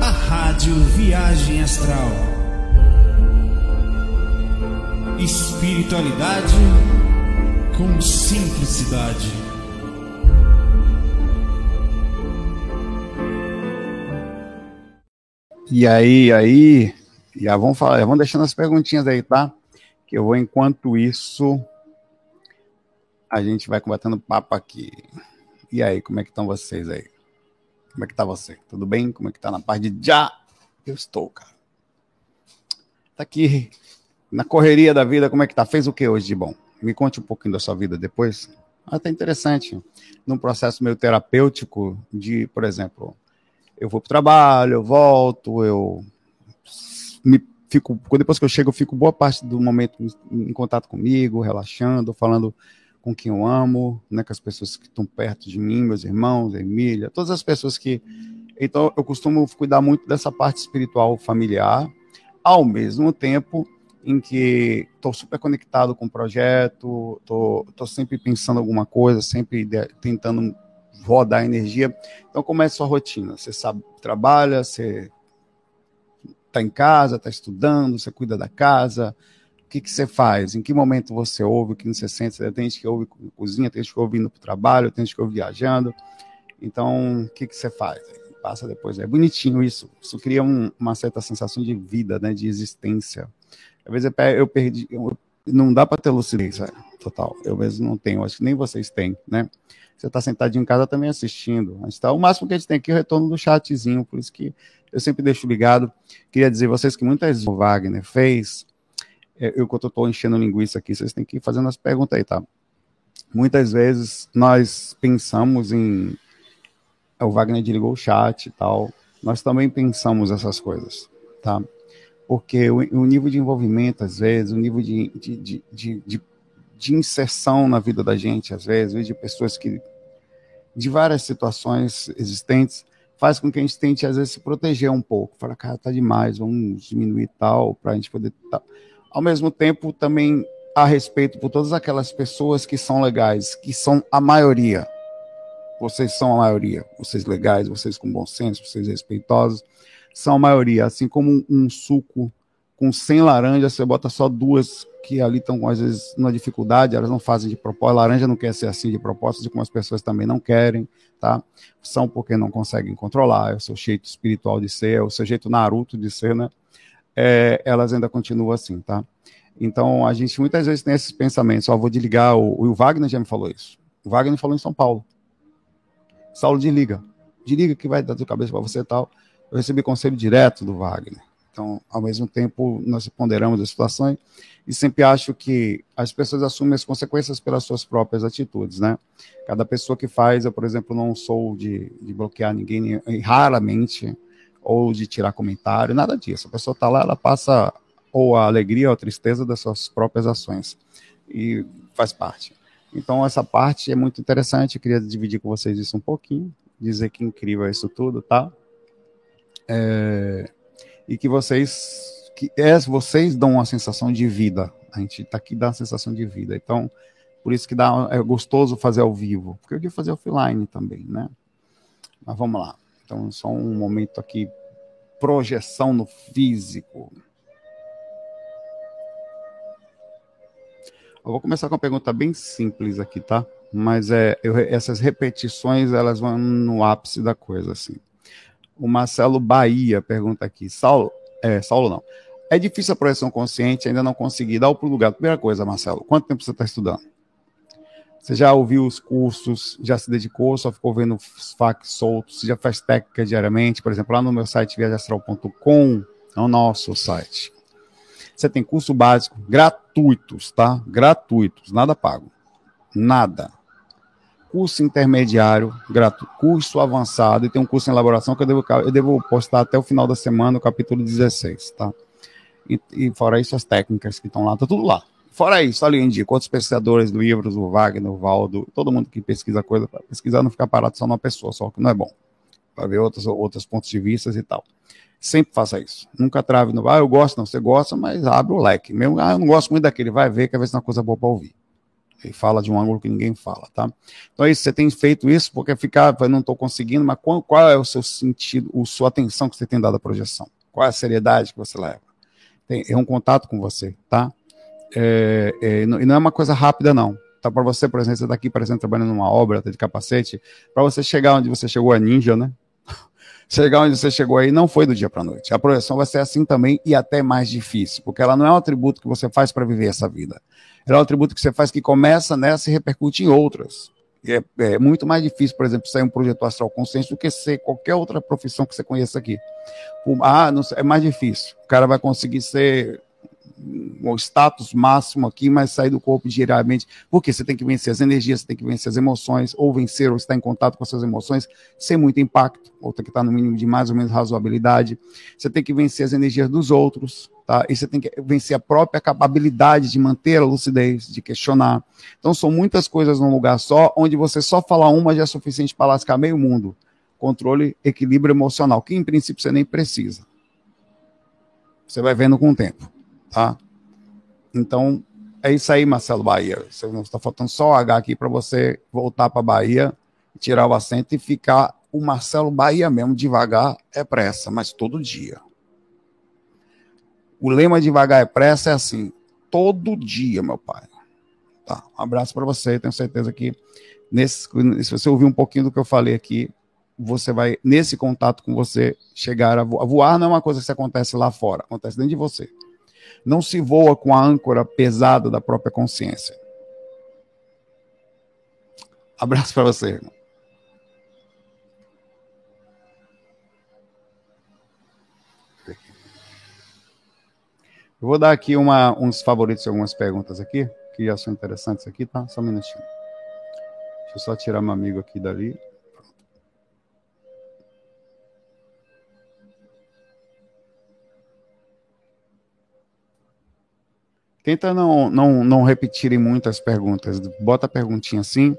a Rádio Viagem Astral. Espiritualidade com simplicidade. E aí, aí, já vamos falar, já vamos deixando as perguntinhas aí, tá? Que eu vou, enquanto isso, a gente vai combatendo papo aqui. E aí, como é que estão vocês aí? Como é que tá você? Tudo bem? Como é que tá na parte de já? Eu estou, cara. Tá aqui na correria da vida, como é que tá? Fez o que hoje de bom? Me conte um pouquinho da sua vida depois. Tá interessante. Num processo meio terapêutico de, por exemplo, eu vou pro trabalho, eu volto, eu me fico, depois que eu chego, eu fico boa parte do momento em contato comigo, relaxando, falando com quem eu amo, né, com as pessoas que estão perto de mim, meus irmãos, Emília, todas as pessoas que. Então, eu costumo cuidar muito dessa parte espiritual familiar, ao mesmo tempo em que estou super conectado com o projeto, estou sempre pensando alguma coisa, sempre tentando rodar energia. Então, como é a sua rotina? Você sabe, trabalha, você está em casa, está estudando, você cuida da casa, que, que você faz? Em que momento você ouve? O que você sente? Tem gente que ouve cozinha, tem gente que ouve indo para o trabalho, tem gente que ouve viajando. Então, o que, que você faz? Passa depois. É bonitinho isso. Isso cria um, uma certa sensação de vida, né? de existência. Às vezes eu perdi. Eu, não dá para ter lucidez é, total. Eu mesmo não tenho. Acho que nem vocês têm, né? Você está sentadinho em casa também assistindo. Tá, o máximo que a gente tem aqui é o retorno do chatzinho, por isso que eu sempre deixo ligado. Queria dizer a vocês que muitas vezes o Wagner fez eu que eu estou enchendo linguiça aqui, vocês têm que ir fazendo as perguntas aí, tá? Muitas vezes nós pensamos em. O Wagner desligou o chat e tal. Nós também pensamos essas coisas, tá? Porque o, o nível de envolvimento, às vezes, o nível de, de, de, de, de, inserção na vida da gente, às vezes, de pessoas que. de várias situações existentes, faz com que a gente tente, às vezes, se proteger um pouco. Fala, cara, tá demais, vamos diminuir tal, para a gente poder. Tá ao mesmo tempo também há respeito por todas aquelas pessoas que são legais, que são a maioria. Vocês são a maioria, vocês legais, vocês com bom senso, vocês respeitosos, são a maioria. Assim como um, suco com 100 laranjas, você bota só duas que ali estão, às vezes, na dificuldade, elas não fazem de propósito. Laranja não quer ser assim de propósito, como as pessoas também não querem, tá? São porque não conseguem controlar, é o seu jeito espiritual de ser, é o seu jeito Naruto de ser, né? É, elas ainda continuam assim, tá? Então, a gente muitas vezes tem esses pensamentos, só vou desligar, o, o Wagner já me falou isso. O Wagner falou em São Paulo. Saulo, desliga. Desliga que vai dar tua cabeça para você e tal. Eu recebi conselho direto do Wagner. Então, ao mesmo tempo, nós ponderamos as situações e sempre acho que as pessoas assumem as consequências pelas suas próprias atitudes, né? Cada pessoa que faz, eu, por exemplo, não sou de, de bloquear ninguém, raramente ou de tirar comentário, nada disso. A pessoa está lá, ela passa ou a alegria ou a tristeza das suas próprias ações e faz parte. Então, essa parte é muito interessante. Eu queria dividir com vocês isso um pouquinho, dizer que incrível é isso tudo, tá? É, e que vocês, que é, vocês dão uma sensação de vida. A gente está aqui dá uma sensação de vida. Então, por isso que dá, é gostoso fazer ao vivo, porque eu queria fazer offline também, né? Mas vamos lá. Então, só um momento aqui, projeção no físico. Eu vou começar com uma pergunta bem simples aqui, tá? Mas é, eu, essas repetições, elas vão no ápice da coisa, assim. O Marcelo Bahia pergunta aqui, Saulo, é, Saulo não, é difícil a projeção consciente, ainda não consegui dar o lugar. Primeira coisa, Marcelo, quanto tempo você está estudando? Você já ouviu os cursos, já se dedicou, só ficou vendo os fax soltos, já faz técnica diariamente, por exemplo, lá no meu site viajastral.com, é o nosso site. Você tem curso básico gratuitos, tá? Gratuitos, nada pago. Nada. Curso intermediário, gratuito. Curso avançado e tem um curso em elaboração que eu devo, eu devo postar até o final da semana, o capítulo 16, tá? E, e fora isso, as técnicas que estão lá, tá tudo lá. Fora isso, ali eu indico outros pesquisadores, livros, o Wagner, o Valdo, todo mundo que pesquisa coisa, para pesquisar não ficar parado só numa pessoa, só que não é bom. Para ver outros, outros pontos de vista e tal. Sempre faça isso. Nunca trave no. Ah, eu gosto, não, você gosta, mas abre o leque. Mesmo, ah, eu não gosto muito daquele, vai ver, ver se é uma coisa boa para ouvir. Ele fala de um ângulo que ninguém fala, tá? Então é isso, você tem feito isso porque ficar, não estou conseguindo, mas qual, qual, é o seu sentido, a sua atenção que você tem dado à projeção? Qual é a seriedade que você leva? Tem, é um contato com você, tá? É, é, e não é uma coisa rápida, não. Tá para você, por exemplo, você está aqui, por exemplo, trabalhando numa obra, tá de capacete, para você chegar onde você chegou a ninja, né? chegar onde você chegou aí não foi do dia para noite. A projeção vai ser assim também e até mais difícil, porque ela não é um atributo que você faz para viver essa vida. Ela é um atributo que você faz que começa nessa e repercute em outras. É, é, muito mais difícil, por exemplo, sair um projeto astral consciente do que ser qualquer outra profissão que você conheça aqui. Ah, não, é mais difícil. O cara vai conseguir ser o status máximo aqui, mas sair do corpo diariamente, porque você tem que vencer as energias, você tem que vencer as emoções, ou vencer, ou estar em contato com as suas emoções, sem muito impacto, ou tem que estar no mínimo de mais ou menos razoabilidade. Você tem que vencer as energias dos outros, tá? E você tem que vencer a própria capacidade de manter a lucidez, de questionar. Então, são muitas coisas num lugar só, onde você só falar uma já é suficiente para lascar meio mundo. Controle, equilíbrio emocional, que em princípio você nem precisa. Você vai vendo com o tempo. Tá? Então, é isso aí, Marcelo Bahia. Está faltando só o H aqui para você voltar para Bahia, tirar o assento e ficar o Marcelo Bahia mesmo, devagar é pressa, mas todo dia. O lema devagar é pressa é assim, todo dia, meu pai. Tá, um abraço para você, tenho certeza que nesse, se você ouvir um pouquinho do que eu falei aqui, você vai, nesse contato com você, chegar a voar. Voar não é uma coisa que acontece lá fora, acontece dentro de você. Não se voa com a âncora pesada da própria consciência. Abraço para você, irmão. Eu vou dar aqui uma, uns favoritos algumas perguntas aqui, que já são interessantes aqui, tá? Só um minutinho. Deixa eu só tirar meu amigo aqui dali. Tenta não, não, não repetirem muitas perguntas. Bota a perguntinha assim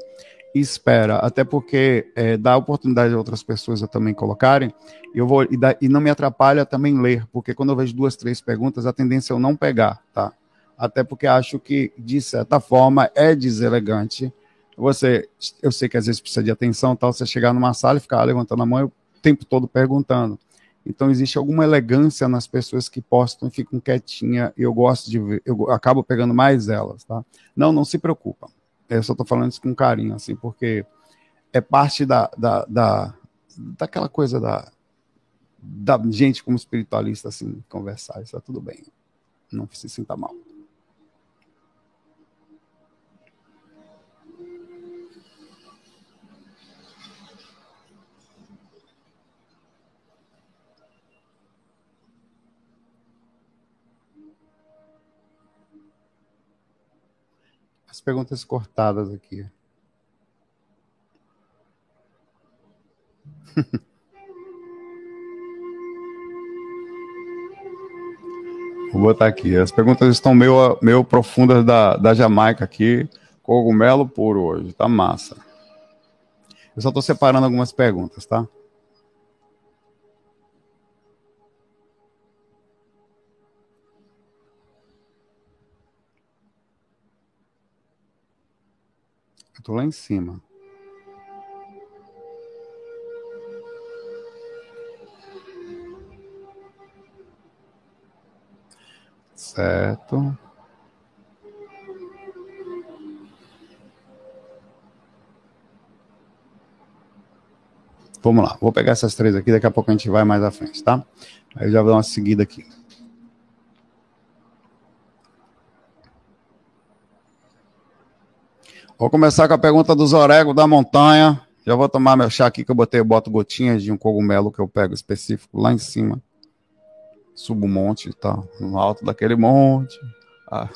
e espera. Até porque é, dá oportunidade a outras pessoas a também colocarem. Eu vou, e, e não me atrapalha também ler, porque quando eu vejo duas, três perguntas, a tendência é eu não pegar, tá? Até porque acho que, de certa forma, é deselegante. Você, eu sei que às vezes precisa de atenção, tal, você chegar numa sala e ficar levantando a mão o tempo todo perguntando. Então existe alguma elegância nas pessoas que postam e ficam quietinha, e eu gosto de ver, eu acabo pegando mais elas, tá? Não, não se preocupa. Eu só estou falando isso com carinho, assim, porque é parte da, da, da daquela coisa da, da gente como espiritualista, assim, conversar, está tudo bem. Não se sinta mal. As perguntas cortadas aqui. Vou botar aqui. As perguntas estão meio, meio profundas da, da Jamaica aqui. Cogumelo puro hoje. Tá massa. Eu só estou separando algumas perguntas, tá? Tô lá em cima. Certo. Vamos lá, vou pegar essas três aqui, daqui a pouco a gente vai mais à frente, tá? Aí eu já vou dar uma seguida aqui. Vou começar com a pergunta do Zorego da Montanha. Já vou tomar meu chá aqui que eu botei, eu boto gotinhas de um cogumelo que eu pego específico lá em cima. Subo um monte, tá? No alto daquele monte. Ah.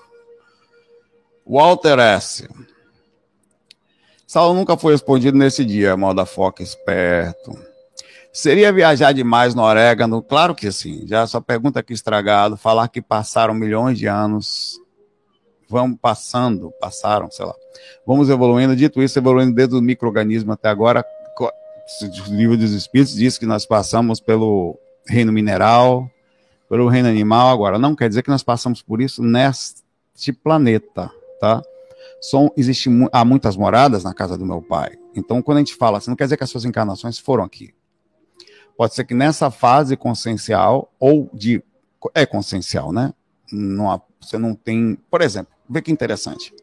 Walter S. Saulo nunca foi respondido nesse dia, moda foca esperto. Seria viajar demais no orégano? Claro que sim. Já sua pergunta aqui estragado, falar que passaram milhões de anos vamos passando, passaram, sei lá. Vamos evoluindo. Dito isso, evoluindo desde o microorganismo até agora. O livro dos Espíritos diz que nós passamos pelo reino mineral, pelo reino animal. Agora, não quer dizer que nós passamos por isso neste planeta, tá? São, existe, há muitas moradas na casa do meu pai. Então, quando a gente fala assim, não quer dizer que as suas encarnações foram aqui. Pode ser que nessa fase consciencial, ou de. É consciencial, né? Não você não tem. Por exemplo, vê que interessante.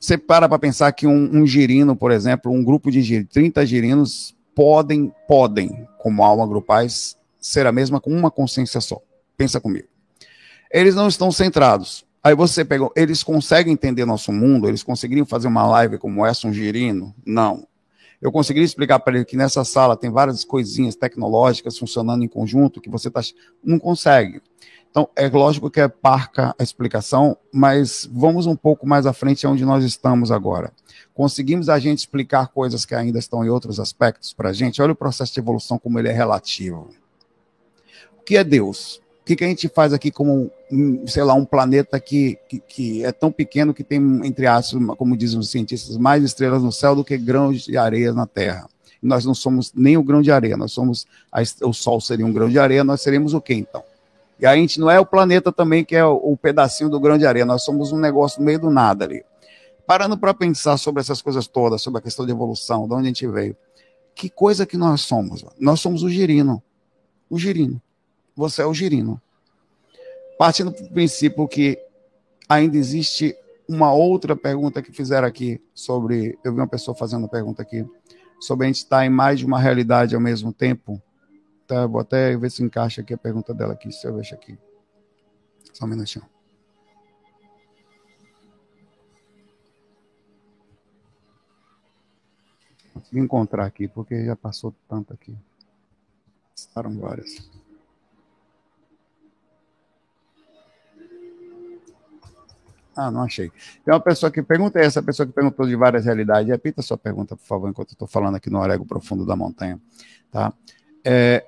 Você para para pensar que um, um, girino, por exemplo, um grupo de girinos, 30 girinos podem, podem, como alma grupais, ser a mesma com uma consciência só. Pensa comigo. Eles não estão centrados. Aí você pegou, eles conseguem entender nosso mundo? Eles conseguiriam fazer uma live como essa, um girino? Não. Eu conseguiria explicar para ele que nessa sala tem várias coisinhas tecnológicas funcionando em conjunto que você tá, não consegue. Então, é lógico que é parca a explicação, mas vamos um pouco mais à frente onde nós estamos agora. Conseguimos a gente explicar coisas que ainda estão em outros aspectos para a gente? Olha o processo de evolução como ele é relativo. O que é Deus? O que, que a gente faz aqui como, sei lá, um planeta que, que, que, é tão pequeno que tem, entre aspas, como dizem os cientistas, mais estrelas no céu do que grãos de areia na Terra. Nós não somos nem o grão de areia, nós somos, a, o Sol seria um grão de areia, nós seríamos o quê então? E a gente não é o planeta também que é o, o pedacinho do grão de areia, nós somos um negócio no meio do nada ali. Parando para pensar sobre essas coisas todas, sobre a questão de evolução, de onde a gente veio, que coisa que nós somos? Nós somos o girino. O girino. Você é o girino. Partindo do princípio que ainda existe uma outra pergunta que fizeram aqui sobre. Eu vi uma pessoa fazendo uma pergunta aqui sobre a gente estar em mais de uma realidade ao mesmo tempo. Tá, vou até ver se encaixa aqui a pergunta dela aqui. Se eu vejo aqui. Só um minutinho. Consegui encontrar aqui, porque já passou tanto aqui. Passaram várias. Ah, não achei. Tem uma pessoa que pergunta, essa pessoa que perguntou de várias realidades. Repita sua pergunta, por favor, enquanto eu estou falando aqui no Arego Profundo da Montanha. Tá? É,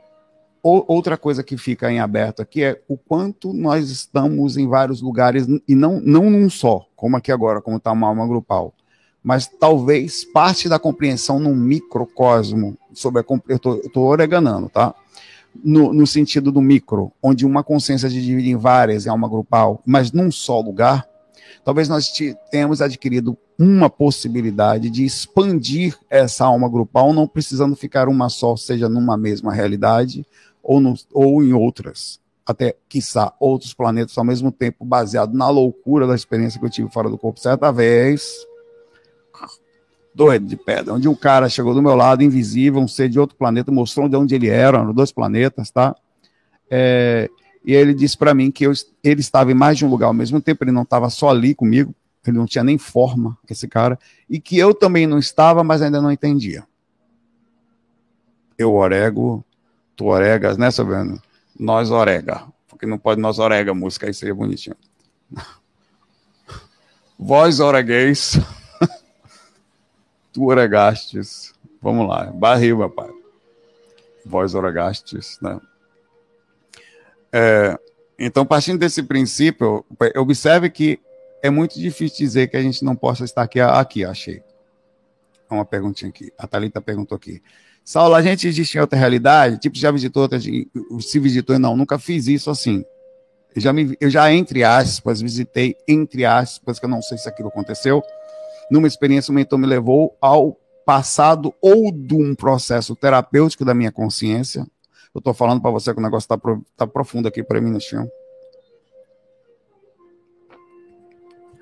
outra coisa que fica em aberto aqui é o quanto nós estamos em vários lugares, e não, não num só, como aqui agora, como está uma alma grupal, mas talvez parte da compreensão num microcosmo sobre a. Eu estou oreganando, tá? No, no, sentido do micro, onde uma consciência se divide em várias, em alma grupal, mas num só lugar, talvez nós tenhamos adquirido uma possibilidade de expandir essa alma grupal, não precisando ficar uma só, seja numa mesma realidade ou, no, ou em outras, até, quiçá, outros planetas ao mesmo tempo, baseado na loucura da experiência que eu tive fora do corpo certa vez, doido de pedra, onde um cara chegou do meu lado, invisível, um ser de outro planeta, mostrou de onde ele era, eram dois planetas, tá? É, e ele disse para mim que eu, ele estava em mais de um lugar ao mesmo tempo, ele não estava só ali comigo, ele não tinha nem forma, esse cara, e que eu também não estava, mas ainda não entendia. Eu orego, tu oregas, né, Sabrina? Nós orega, porque não pode nós orega, música aí seria bonitinho. Vós oregueis, tu oregastes. Vamos lá, barril, meu pai. Vós oregastes, né? É, então, partindo desse princípio, observe que é muito difícil dizer que a gente não possa estar aqui. Aqui, achei. Uma perguntinha aqui. A Thalita perguntou aqui. Saulo, a gente existe em outra realidade? Tipo, já visitou outra, se visitou? Não, nunca fiz isso assim. Eu já, me, eu já, entre aspas, visitei, entre aspas, que eu não sei se aquilo aconteceu, numa experiência, o mentor me levou ao passado ou de um processo terapêutico da minha consciência, eu estou falando para você que o negócio está pro, tá profundo aqui para mim no chão.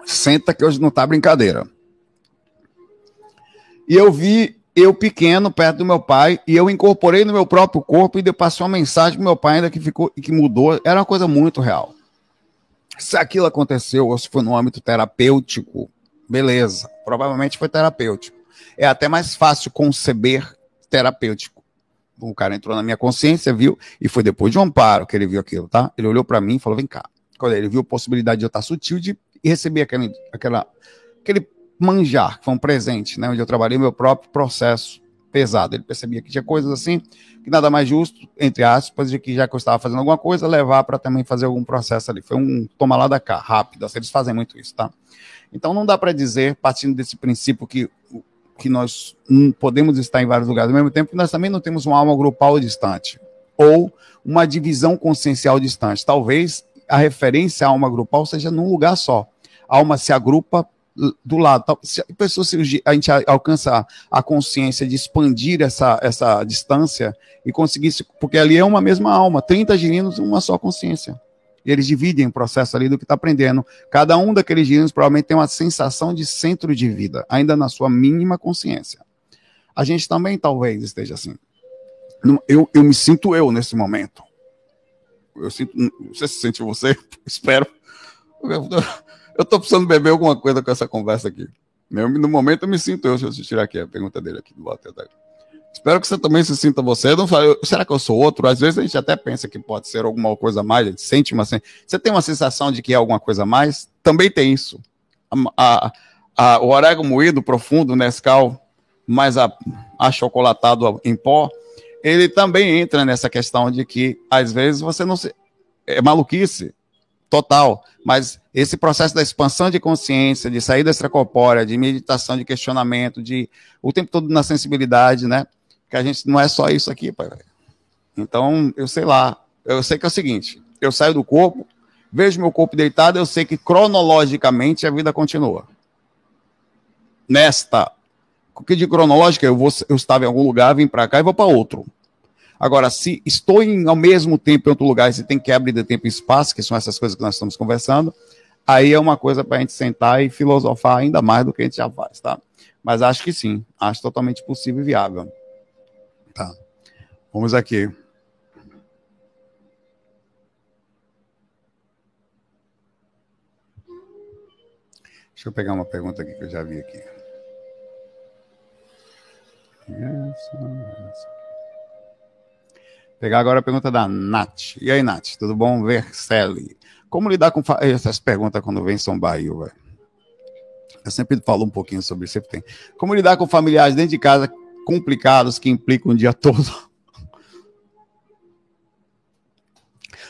Senta que hoje não tá brincadeira. E eu vi eu pequeno perto do meu pai e eu incorporei no meu próprio corpo e passei uma mensagem pro meu pai ainda que ficou que mudou. Era uma coisa muito real. Se aquilo aconteceu ou se foi no âmbito terapêutico, beleza. Provavelmente foi terapêutico. É até mais fácil conceber terapêutico o cara entrou na minha consciência, viu, e foi depois de um amparo que ele viu aquilo, tá? Ele olhou para mim e falou: vem cá. Quando ele viu a possibilidade de eu estar sutil de receber aquele, aquela, aquele manjar, que foi um presente, né? Onde eu trabalhei meu próprio processo pesado. Ele percebia que tinha coisas assim, que nada mais justo, entre aspas, de que já que eu estava fazendo alguma coisa, levar para também fazer algum processo ali. Foi um toma lá da cá, rápido. Assim, eles fazem muito isso, tá? Então não dá para dizer, partindo desse princípio, que que nós podemos estar em vários lugares ao mesmo tempo, nós também não temos uma alma grupal distante, ou uma divisão consciencial distante. Talvez a referência à alma grupal seja num lugar só. A alma se agrupa do lado. Se a pessoa se a gente alcançar a consciência de expandir essa, essa distância e conseguir, porque ali é uma mesma alma, 30 girinos, uma só consciência. E eles dividem o processo ali do que está aprendendo. Cada um daqueles girinos provavelmente tem uma sensação de centro de vida, ainda na sua mínima consciência. A gente também talvez esteja assim. Eu, eu me sinto eu nesse momento. Eu sinto. Sei se sente você, espero. Eu estou precisando beber alguma coisa com essa conversa aqui. no momento eu me sinto eu, deixa eu tirar aqui a pergunta dele aqui do Walter. Espero que você também se sinta você. não falo, será que eu sou outro? Às vezes a gente até pensa que pode ser alguma coisa a mais, a gente sente uma. Você tem uma sensação de que é alguma coisa a mais? Também tem isso. A, a, a, o orégano moído profundo, Nescau, mais achocolatado em pó, ele também entra nessa questão de que às vezes você não se. É maluquice total, mas esse processo da expansão de consciência, de saída extracorpórea, de meditação, de questionamento, de o tempo todo na sensibilidade, né? Que a gente não é só isso aqui, pai. Então, eu sei lá, eu sei que é o seguinte, eu saio do corpo, vejo meu corpo deitado, eu sei que cronologicamente a vida continua. Nesta, o que de cronológica, eu, vou, eu estava em algum lugar, vim para cá e vou para outro. Agora, se estou em, ao mesmo tempo em outro lugar se tem quebra de tempo e espaço, que são essas coisas que nós estamos conversando, aí é uma coisa para a gente sentar e filosofar ainda mais do que a gente já faz, tá? Mas acho que sim, acho totalmente possível e viável. Tá. Vamos aqui. Deixa eu pegar uma pergunta aqui que eu já vi aqui. Essa, essa. Pegar agora a pergunta da Nath. E aí, Nath, tudo bom? Vercelli. Como lidar com essas perguntas quando vem Bahia, velho? Eu sempre falo um pouquinho sobre isso, sempre tem. Como lidar com familiares dentro de casa complicados que implicam o dia todo?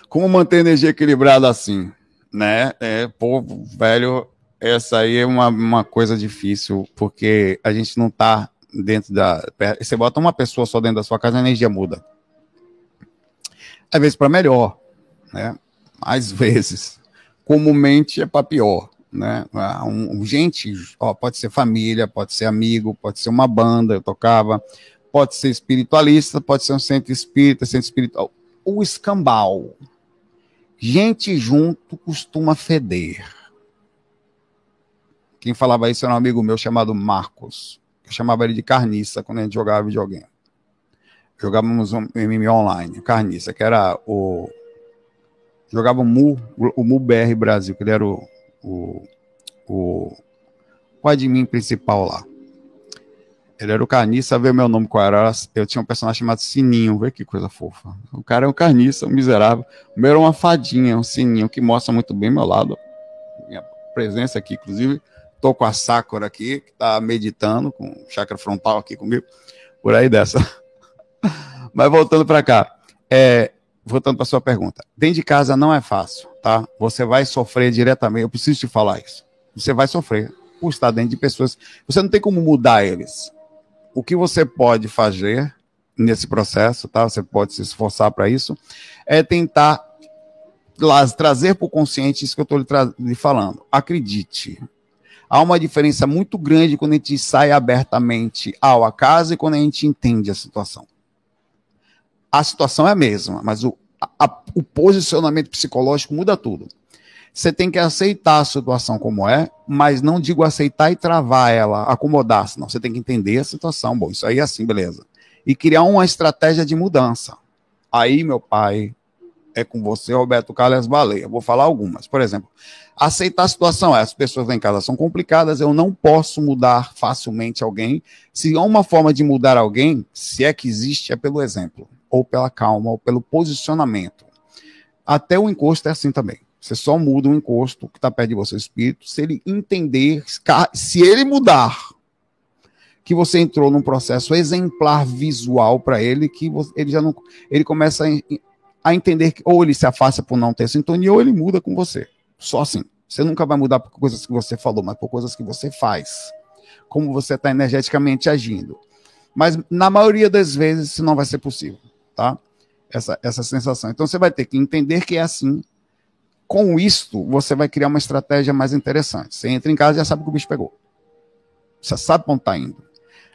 Como manter a energia equilibrada assim, né? É, povo velho, essa aí é uma, uma coisa difícil, porque a gente não tá dentro da. Você bota uma pessoa só dentro da sua casa, a energia muda às vezes para melhor, né? Às vezes, comumente é para pior, né? Ah, um, gente, ó, pode ser família, pode ser amigo, pode ser uma banda, eu tocava, pode ser espiritualista, pode ser um centro espírita, centro espiritual. O escambau. Gente junto costuma feder. Quem falava isso era um amigo meu chamado Marcos. Eu chamava ele de carniça quando a gente jogava videogame jogávamos um MMO online, Carniça, que era o. Jogava o Mu, o Mu BR Brasil, que ele era o, o, o, o admin principal lá. Ele era o Carniça, ver meu nome qual era. Eu tinha um personagem chamado Sininho, vê que coisa fofa. O cara é um Carniça, um miserável. O meu era uma fadinha, um Sininho, que mostra muito bem meu lado. Minha presença aqui, inclusive. Tô com a Sakura aqui, que tá meditando, com chakra frontal aqui comigo. Por aí dessa. Mas voltando para cá, é, voltando para sua pergunta, dentro de casa não é fácil, tá? Você vai sofrer diretamente. Eu preciso te falar isso. Você vai sofrer por estar dentro de pessoas. Você não tem como mudar eles. O que você pode fazer nesse processo, tá? Você pode se esforçar para isso, é tentar trazer para o consciente isso que eu estou lhe, lhe falando. Acredite, há uma diferença muito grande quando a gente sai abertamente ao acaso e quando a gente entende a situação a situação é a mesma, mas o, a, o posicionamento psicológico muda tudo. Você tem que aceitar a situação como é, mas não digo aceitar e travar ela, acomodar-se. Não, você tem que entender a situação. Bom, isso aí é assim, beleza. E criar uma estratégia de mudança. Aí, meu pai, é com você, Roberto Carlos Baleia. Vou falar algumas. Por exemplo, aceitar a situação. As pessoas lá em casa são complicadas, eu não posso mudar facilmente alguém. Se há uma forma de mudar alguém, se é que existe, é pelo exemplo ou pela calma, ou pelo posicionamento. Até o encosto é assim também. Você só muda o encosto que está perto de você, o espírito, se ele entender, se ele mudar, que você entrou num processo exemplar visual para ele, que ele já não. Ele começa a, a entender que ou ele se afasta por não ter sintonia, ou ele muda com você. Só assim. Você nunca vai mudar por coisas que você falou, mas por coisas que você faz. Como você está energeticamente agindo. Mas na maioria das vezes isso não vai ser possível tá? Essa, essa sensação. Então você vai ter que entender que é assim, com isto, você vai criar uma estratégia mais interessante. Você entra em casa e já sabe que o bicho pegou. Você sabe para onde está indo.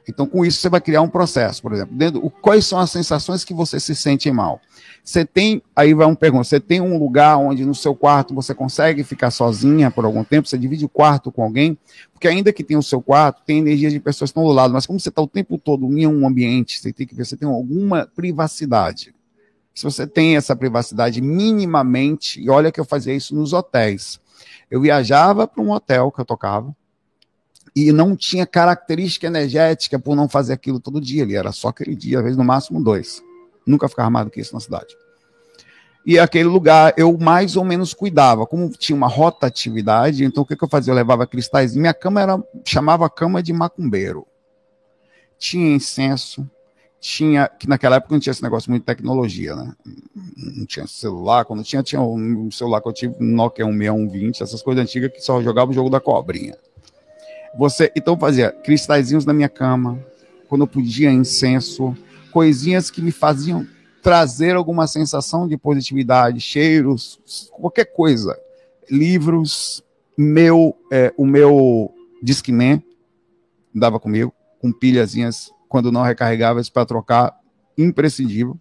Então, com isso, você vai criar um processo, por exemplo. Dentro, quais são as sensações que você se sente mal? Você tem, aí vai um pergunta, você tem um lugar onde no seu quarto você consegue ficar sozinha por algum tempo, você divide o quarto com alguém, porque ainda que tenha o seu quarto, tem energia de pessoas que estão do lado, mas como você está o tempo todo em um ambiente, você tem que ver, você tem alguma privacidade. Se você tem essa privacidade minimamente, e olha que eu fazia isso nos hotéis. Eu viajava para um hotel que eu tocava, e não tinha característica energética por não fazer aquilo todo dia. Ele era só aquele dia, às vezes no máximo dois. Nunca ficava mais do que isso na cidade. E aquele lugar eu mais ou menos cuidava. Como tinha uma rotatividade, então o que, que eu fazia? Eu levava cristais. Minha cama era, chamava cama de macumbeiro. Tinha incenso, tinha, que naquela época não tinha esse negócio muito de tecnologia, né? Não tinha celular, quando tinha, tinha um celular que eu tive, um Nokia 16120, essas coisas antigas que só jogava o jogo da cobrinha. Você, então fazia cristalzinhos na minha cama, quando eu podia incenso, coisinhas que me faziam trazer alguma sensação de positividade, cheiros, qualquer coisa. Livros, meu, é, o meu Discman dava comigo, com pilhazinhas, quando não recarregava, para trocar, imprescindível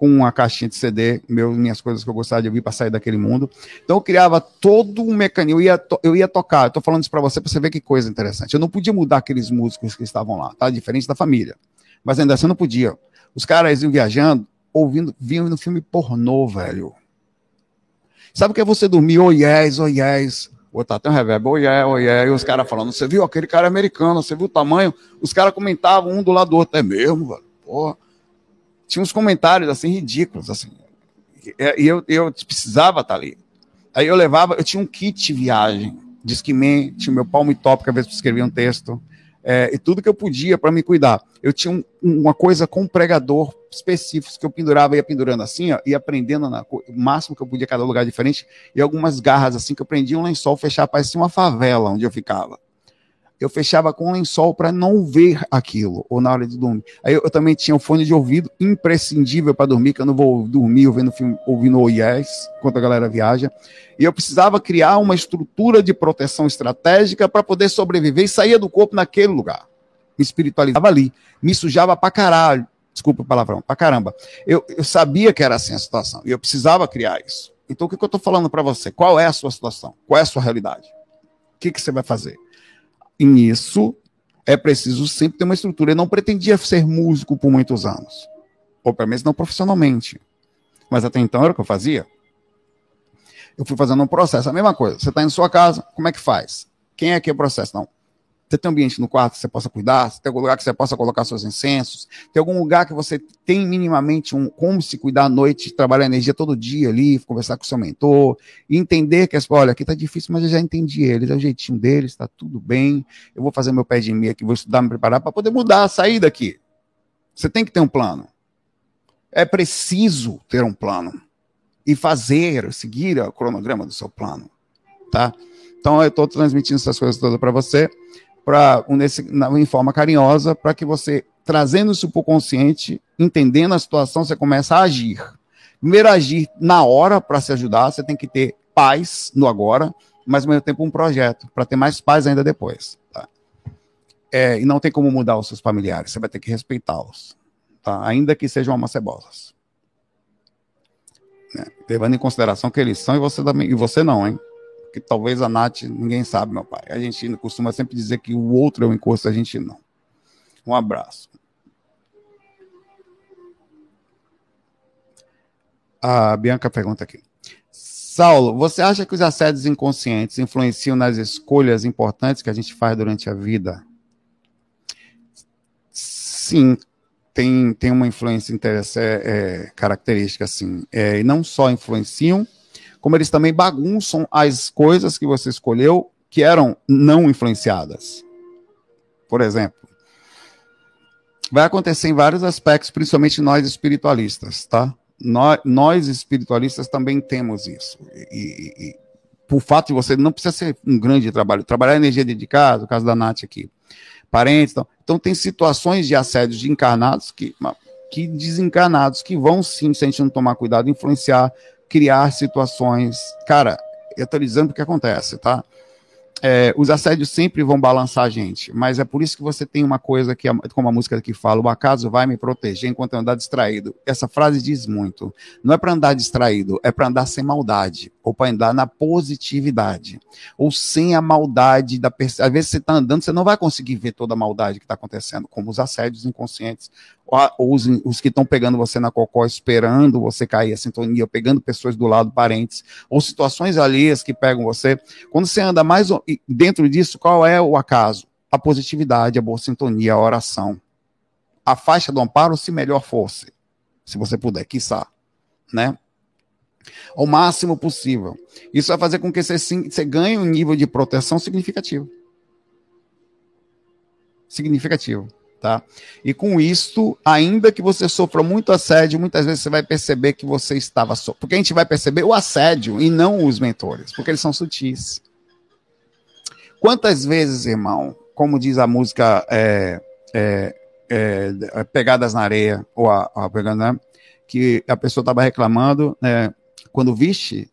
com uma caixinha de CD, meu, minhas coisas que eu gostava de ouvir para sair daquele mundo. Então eu criava todo um mecanismo, eu ia, eu ia tocar, eu tô falando isso para você para você ver que coisa interessante. Eu não podia mudar aqueles músicos que estavam lá, tá? Diferente da família. Mas ainda assim eu não podia. Os caras iam viajando, ouvindo, vinham no filme pornô, velho. Sabe o que é você dormir, oh yes, oh yes, botar até um reverb, oh yeah, oh yeah, e os caras falando, você viu aquele cara americano, você viu o tamanho? Os caras comentavam um do lado do outro, é mesmo, velho, porra tinha uns comentários assim ridículos, assim. E eu, eu precisava estar ali. Aí eu levava, eu tinha um kit viagem, Discman, tinha o meu palmo top, que às vezes escrevia um texto, é, e tudo que eu podia para me cuidar. Eu tinha um, uma coisa com um pregador específico que eu pendurava, ia pendurando assim, ó, ia aprendendo na, o máximo que eu podia, cada lugar diferente, e algumas garras assim que eu prendia um lençol, fechava, parecia uma favela onde eu ficava eu fechava com um lençol para não ver aquilo, ou na hora de dormir. Aí eu, eu também tinha o um fone de ouvido imprescindível para dormir, que eu não vou dormir ouvindo filme, ouvindo o yes, enquanto a galera viaja. E eu precisava criar uma estrutura de proteção estratégica para poder sobreviver e sair do corpo naquele lugar. Me espiritualizava ali, me sujava para caralho, desculpa o palavrão, para caramba. Eu, eu sabia que era assim a situação, e eu precisava criar isso. Então o que, que eu estou falando para você? Qual é a sua situação? Qual é a sua realidade? O que, que você vai fazer? Nisso é preciso sempre ter uma estrutura. Eu não pretendia ser músico por muitos anos, ou pelo menos não profissionalmente. Mas até então era o que eu fazia. Eu fui fazendo um processo, a mesma coisa. Você está em sua casa, como é que faz? Quem é que é o processo? Não. Você tem um ambiente no quarto que você possa cuidar? Você tem algum lugar que você possa colocar seus incensos? Tem algum lugar que você tem minimamente um como se cuidar à noite, trabalhar energia todo dia ali, conversar com seu mentor, entender que, olha, aqui tá difícil, mas eu já entendi eles, é o jeitinho deles, tá tudo bem. Eu vou fazer meu pé de meia aqui, vou estudar, me preparar para poder mudar, sair daqui. Você tem que ter um plano. É preciso ter um plano e fazer, seguir o cronograma do seu plano, tá? Então eu estou transmitindo essas coisas todas para você para em forma carinhosa, para que você, trazendo isso para o consciente, entendendo a situação, você começa a agir. Primeiro, agir na hora para se ajudar, você tem que ter paz no agora, mas ao mesmo tempo um projeto, para ter mais paz ainda depois. Tá? É, e não tem como mudar os seus familiares, você vai ter que respeitá-los, tá? ainda que sejam amacebosas. Né? Levando em consideração que eles são e você, também, e você não, hein? Que talvez a Nath, ninguém sabe, meu pai. A gente costuma sempre dizer que o outro é o encosto, a gente não. Um abraço. A Bianca pergunta aqui. Saulo, você acha que os assédios inconscientes influenciam nas escolhas importantes que a gente faz durante a vida? Sim, tem, tem uma influência é, é, característica, assim. É, e não só influenciam, como eles também bagunçam as coisas que você escolheu que eram não influenciadas. Por exemplo, vai acontecer em vários aspectos, principalmente nós espiritualistas, tá? Nós, nós espiritualistas também temos isso. E, e, por fato de você não precisa ser um grande trabalho, trabalhar energia dedicada, o caso da Nath aqui, parentes, então, então tem situações de assédio de encarnados que, que desencarnados que vão sim, se a gente não tomar cuidado, influenciar criar situações. Cara, eu tô dizendo o que acontece, tá? é, os assédios sempre vão balançar a gente, mas é por isso que você tem uma coisa que, como a música aqui fala, o acaso vai me proteger enquanto eu andar distraído. Essa frase diz muito. Não é para andar distraído, é para andar sem maldade, ou para andar na positividade, ou sem a maldade da Às vezes você está andando, você não vai conseguir ver toda a maldade que está acontecendo, como os assédios inconscientes, ou os, os que estão pegando você na cocó, esperando você cair a sintonia, pegando pessoas do lado, parentes, ou situações alheias que pegam você. Quando você anda mais dentro disso, qual é o acaso? A positividade, a boa sintonia, a oração. A faixa do amparo, se melhor fosse, se você puder, quiçá, né? Ao máximo possível. Isso vai fazer com que você, você ganhe um nível de proteção significativo. Significativo tá? E com isso, ainda que você sofra muito assédio, muitas vezes você vai perceber que você estava só. Porque a gente vai perceber o assédio e não os mentores, porque eles são sutis. Quantas vezes, irmão, como diz a música é, é, é, Pegadas na Areia, ou a, a né? que a pessoa estava reclamando, né, quando viste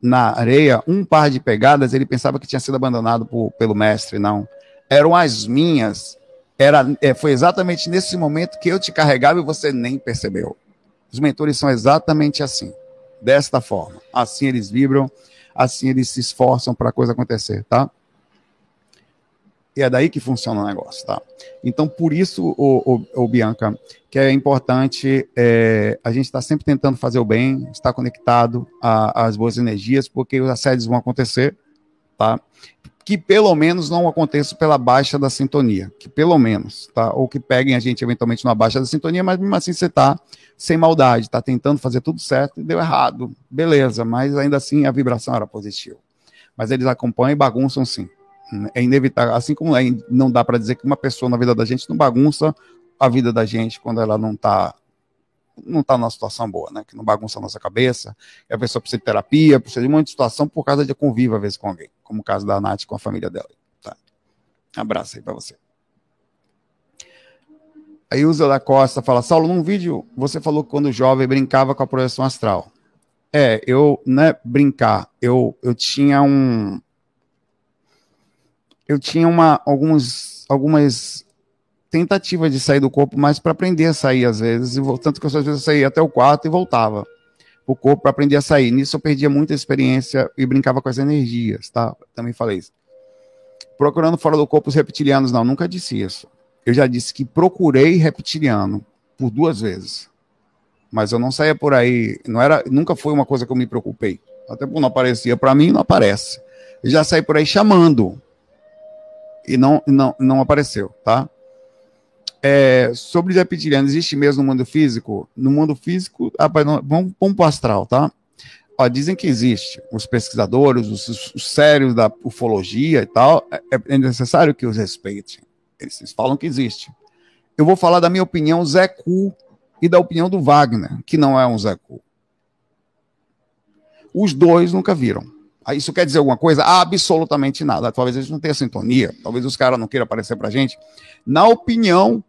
na areia um par de pegadas, ele pensava que tinha sido abandonado por, pelo mestre, não. Eram as minhas era, é, foi exatamente nesse momento que eu te carregava e você nem percebeu. Os mentores são exatamente assim, desta forma. Assim eles vibram, assim eles se esforçam para a coisa acontecer, tá? E é daí que funciona o negócio, tá? Então, por isso, o, o, o Bianca, que é importante é, a gente estar tá sempre tentando fazer o bem, estar conectado às boas energias, porque os assédios vão acontecer, tá? que pelo menos não aconteça pela baixa da sintonia, que pelo menos, tá? Ou que peguem a gente eventualmente numa baixa da sintonia, mas mesmo assim você tá sem maldade, tá tentando fazer tudo certo e deu errado. Beleza, mas ainda assim a vibração era positiva. Mas eles acompanham e bagunçam sim. É inevitável, assim como é, não dá para dizer que uma pessoa na vida da gente não bagunça a vida da gente quando ela não tá não está numa situação boa, né? Que não bagunça a nossa cabeça, e a pessoa precisa de terapia, precisa de muita situação por causa de convívio, às vezes, com alguém, como o caso da Nath com a família dela. Tá? Abraço aí para você. O Zé da Costa fala, Saulo, num vídeo você falou que quando jovem brincava com a projeção astral. É, eu, né, brincar, eu, eu tinha um... Eu tinha uma, alguns, algumas tentativa de sair do corpo, mas para aprender a sair às vezes, e tanto que eu, às vezes eu saía até o quarto e voltava o corpo para aprender a sair. Nisso eu perdia muita experiência e brincava com as energias, tá? Também falei isso. Procurando fora do corpo os reptilianos, não, nunca disse isso. Eu já disse que procurei reptiliano por duas vezes. Mas eu não saía por aí, não era, nunca foi uma coisa que eu me preocupei. Até porque não aparecia para mim, não aparece. Eu já saí por aí chamando e não não não apareceu, tá? É, sobre os reptilianos, existe mesmo no mundo físico? No mundo físico, rapaz, não, vamos, vamos para o astral, tá? Ó, dizem que existe. Os pesquisadores, os, os sérios da ufologia e tal, é, é, necessário que os respeitem. Eles falam que existe. Eu vou falar da minha opinião Zé Cu e da opinião do Wagner, que não é um Zé Cu. Os dois nunca viram. Ah, isso quer dizer alguma coisa? Absolutamente nada. Talvez eles não tenham sintonia, talvez os caras não queiram aparecer pra gente. Na opinião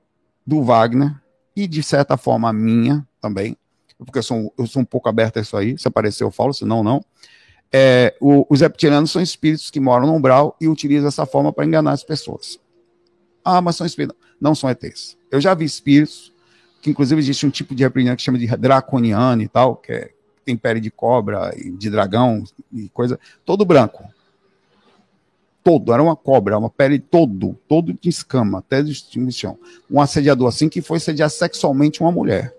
do Wagner e, de certa forma, a minha também, porque eu sou, eu sou um pouco aberto a isso aí, se aparecer eu falo, se não, não. É, o, os reptilianos são espíritos que moram no umbral e utilizam essa forma para enganar as pessoas. Ah, mas são espíritos. Não são ETs. Eu já vi espíritos, que inclusive existe um tipo de reptiliano que chama de draconiano e tal, que é, tem pele de cobra de dragão e coisa, todo branco todo, era uma cobra, uma pele todo, todo de escama, até de extinção. Um assediador assim que foi assediar sexualmente uma mulher.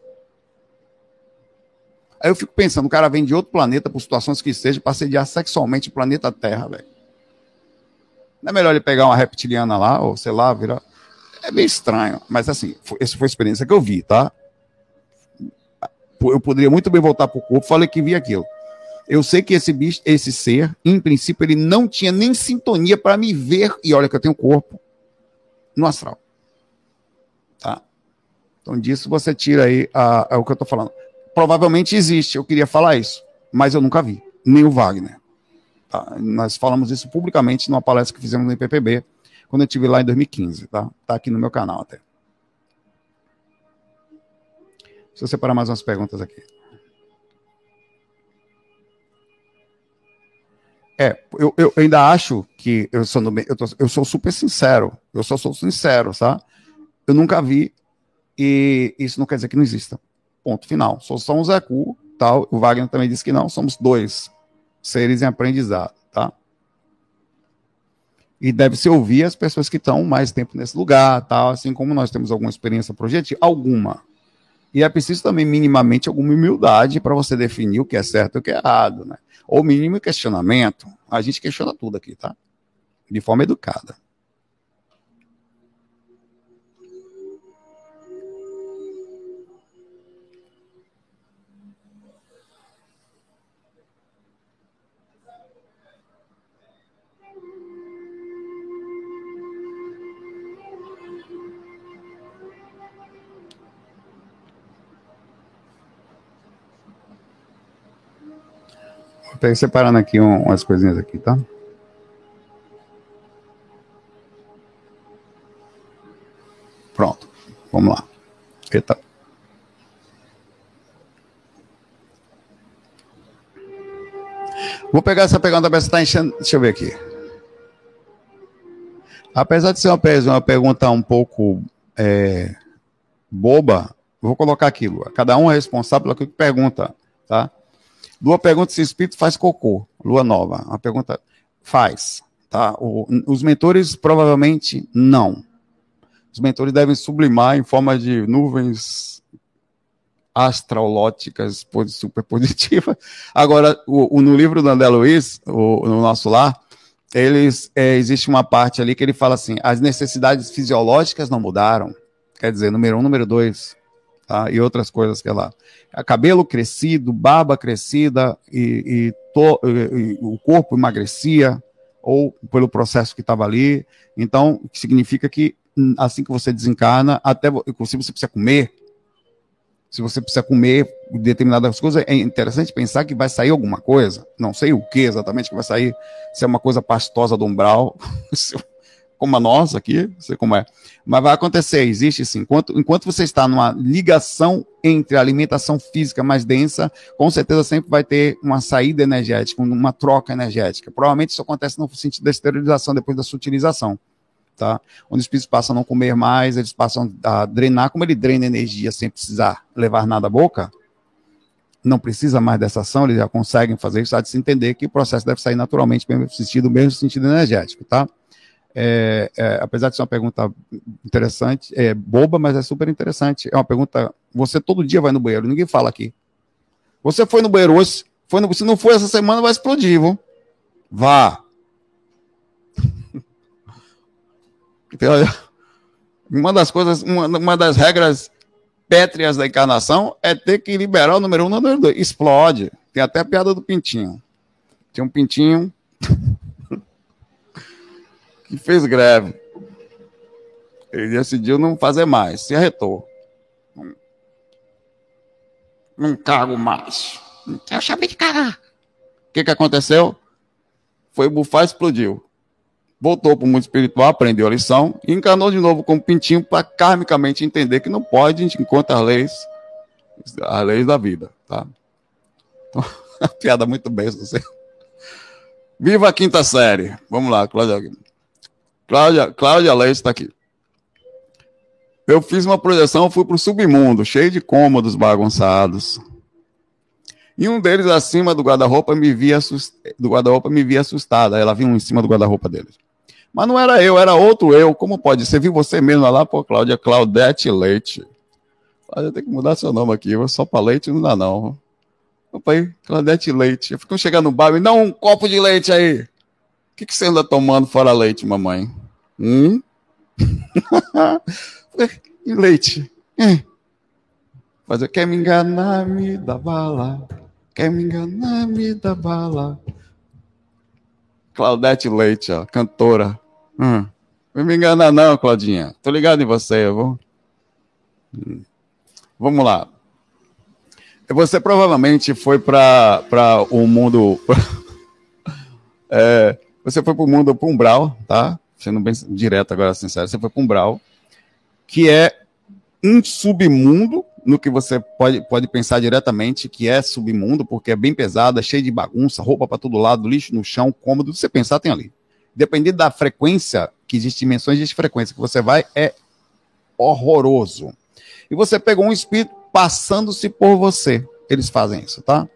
Aí eu fico pensando, o cara vem de outro planeta, por situações que estejam, para assediar sexualmente o planeta Terra, velho. Não é melhor ele pegar uma reptiliana lá, ou sei lá, virar. É meio estranho, mas assim, essa foi a experiência que eu vi, tá? Eu poderia muito bem voltar pro corpo, falei que vi aquilo. Eu sei que esse bicho, esse ser, em princípio, ele não tinha nem sintonia para me ver, e olha que eu tenho corpo, no astral. Tá? Então, disso você tira aí a, a, o que eu estou falando. Provavelmente existe, eu queria falar isso, mas eu nunca vi, nem o Wagner. Tá? Nós falamos isso publicamente numa palestra que fizemos no IPPB, quando eu estive lá em 2015. Tá? tá aqui no meu canal até. Deixa eu separar mais umas perguntas aqui. É, eu, eu ainda acho que eu sou, no, eu, tô, eu sou super sincero. Eu só sou sincero, tá? Eu nunca vi e isso não quer dizer que não exista. Ponto final. Só somos Zecu, tal. O Wagner também disse que não. Somos dois seres em aprendizado, tá? E deve se ouvir as pessoas que estão mais tempo nesse lugar, tal. Assim como nós temos alguma experiência projetiva, alguma. E é preciso também minimamente alguma humildade para você definir o que é certo e o que é errado, né? Ou mínimo questionamento. A gente questiona tudo aqui, tá? De forma educada. Estou separando aqui um, umas coisinhas aqui, tá? Pronto. Vamos lá. Eita. Vou pegar essa pergunta para você está enchendo. Deixa eu ver aqui. Apesar de ser uma, uma pergunta um pouco é, boba, vou colocar aquilo. Cada um é responsável pelo que pergunta, tá? Lua pergunta se espírito faz cocô. Lua nova. A pergunta faz. Tá? O, os mentores provavelmente não. Os mentores devem sublimar em forma de nuvens astrolóticas super positivas. Agora, o, o, no livro do André Luiz, no nosso lar, eles, é, existe uma parte ali que ele fala assim: as necessidades fisiológicas não mudaram. Quer dizer, número um, número dois, tá? e outras coisas que é lá. Cabelo crescido, barba crescida e, e, to, e, o corpo emagrecia, ou pelo processo que estava ali. Então, significa que hum, assim que você desencarna, até se você precisa comer, se você precisa comer determinadas coisas, é interessante pensar que vai sair alguma coisa. Não sei o que exatamente que vai sair, se é uma coisa pastosa do umbral, como a nossa aqui, não sei como é. Mas vai acontecer, existe sim. Enquanto, enquanto você está numa ligação entre a alimentação física mais densa, com certeza sempre vai ter uma saída energética, uma troca energética. Provavelmente isso acontece no sentido da esterilização, depois da sutilização. Tá? Onde os espíritos passam a não comer mais, eles passam a drenar, como ele drena energia sem precisar levar nada à boca, não precisa mais dessa ação, eles já conseguem fazer isso, há de se entender que o processo deve sair naturalmente, mesmo sentido, mesmo sentido energético, tá? É, é, apesar de ser uma pergunta interessante, é boba, mas é super interessante. É uma pergunta. Você todo dia vai no banheiro, ninguém fala aqui. Você foi no banheiro hoje, foi no, se não foi essa semana, vai explodir, viu? Vá. Então, uma das coisas, uma, uma das regras pétreas da encarnação é ter que liberar o número um no número dois. Explode. Tem até a piada do pintinho. Tem um pintinho que fez greve. Ele decidiu não fazer mais, se arretou. Não, não cago mais. Quero saber de cagar. O que, que aconteceu? Foi bufar e explodiu. Voltou para o mundo espiritual, aprendeu a lição e encarnou de novo como pintinho para karmicamente entender que não pode, a gente encontra as leis, as leis da vida. Tá? Então, piada muito bem, você. Viva a quinta série. Vamos lá, Cláudia. Cláudia, Cláudia Leite está aqui. Eu fiz uma projeção, fui para o submundo, cheio de cômodos bagunçados. E um deles acima do guarda-roupa me via assust... do guarda-roupa me via assustada. Ela vinha em cima do guarda-roupa dele. Mas não era eu, era outro eu. Como pode? Você viu você mesmo lá, pô, Cláudia Claudete Leite. Cláudia tem que mudar seu nome aqui. Só para leite não dá, não. Opa aí, Claudete Leite. Eu fico chegando no bar e dá um copo de leite aí. O que, que você anda tomando fora leite, mamãe? Hum? e leite. É. Mas eu quero me enganar, me dá bala. Quer me enganar, me dá bala. Claudete Leite, ó, cantora. Hum. Não me enganar, não, Claudinha. Tô ligado em você, eu vou. Hum. Vamos lá. Você provavelmente foi para o mundo. é, você foi para o mundo Pumbral, tá? Sendo bem direto agora, sincero, você foi para Umbral, que é um submundo no que você pode, pode pensar diretamente, que é submundo, porque é bem pesado, é cheio de bagunça, roupa para todo lado, lixo no chão, cômodo, você pensar tem ali. Dependendo da frequência, que existe dimensões de frequência que você vai, é horroroso. E você pegou um espírito passando-se por você. Eles fazem isso, tá?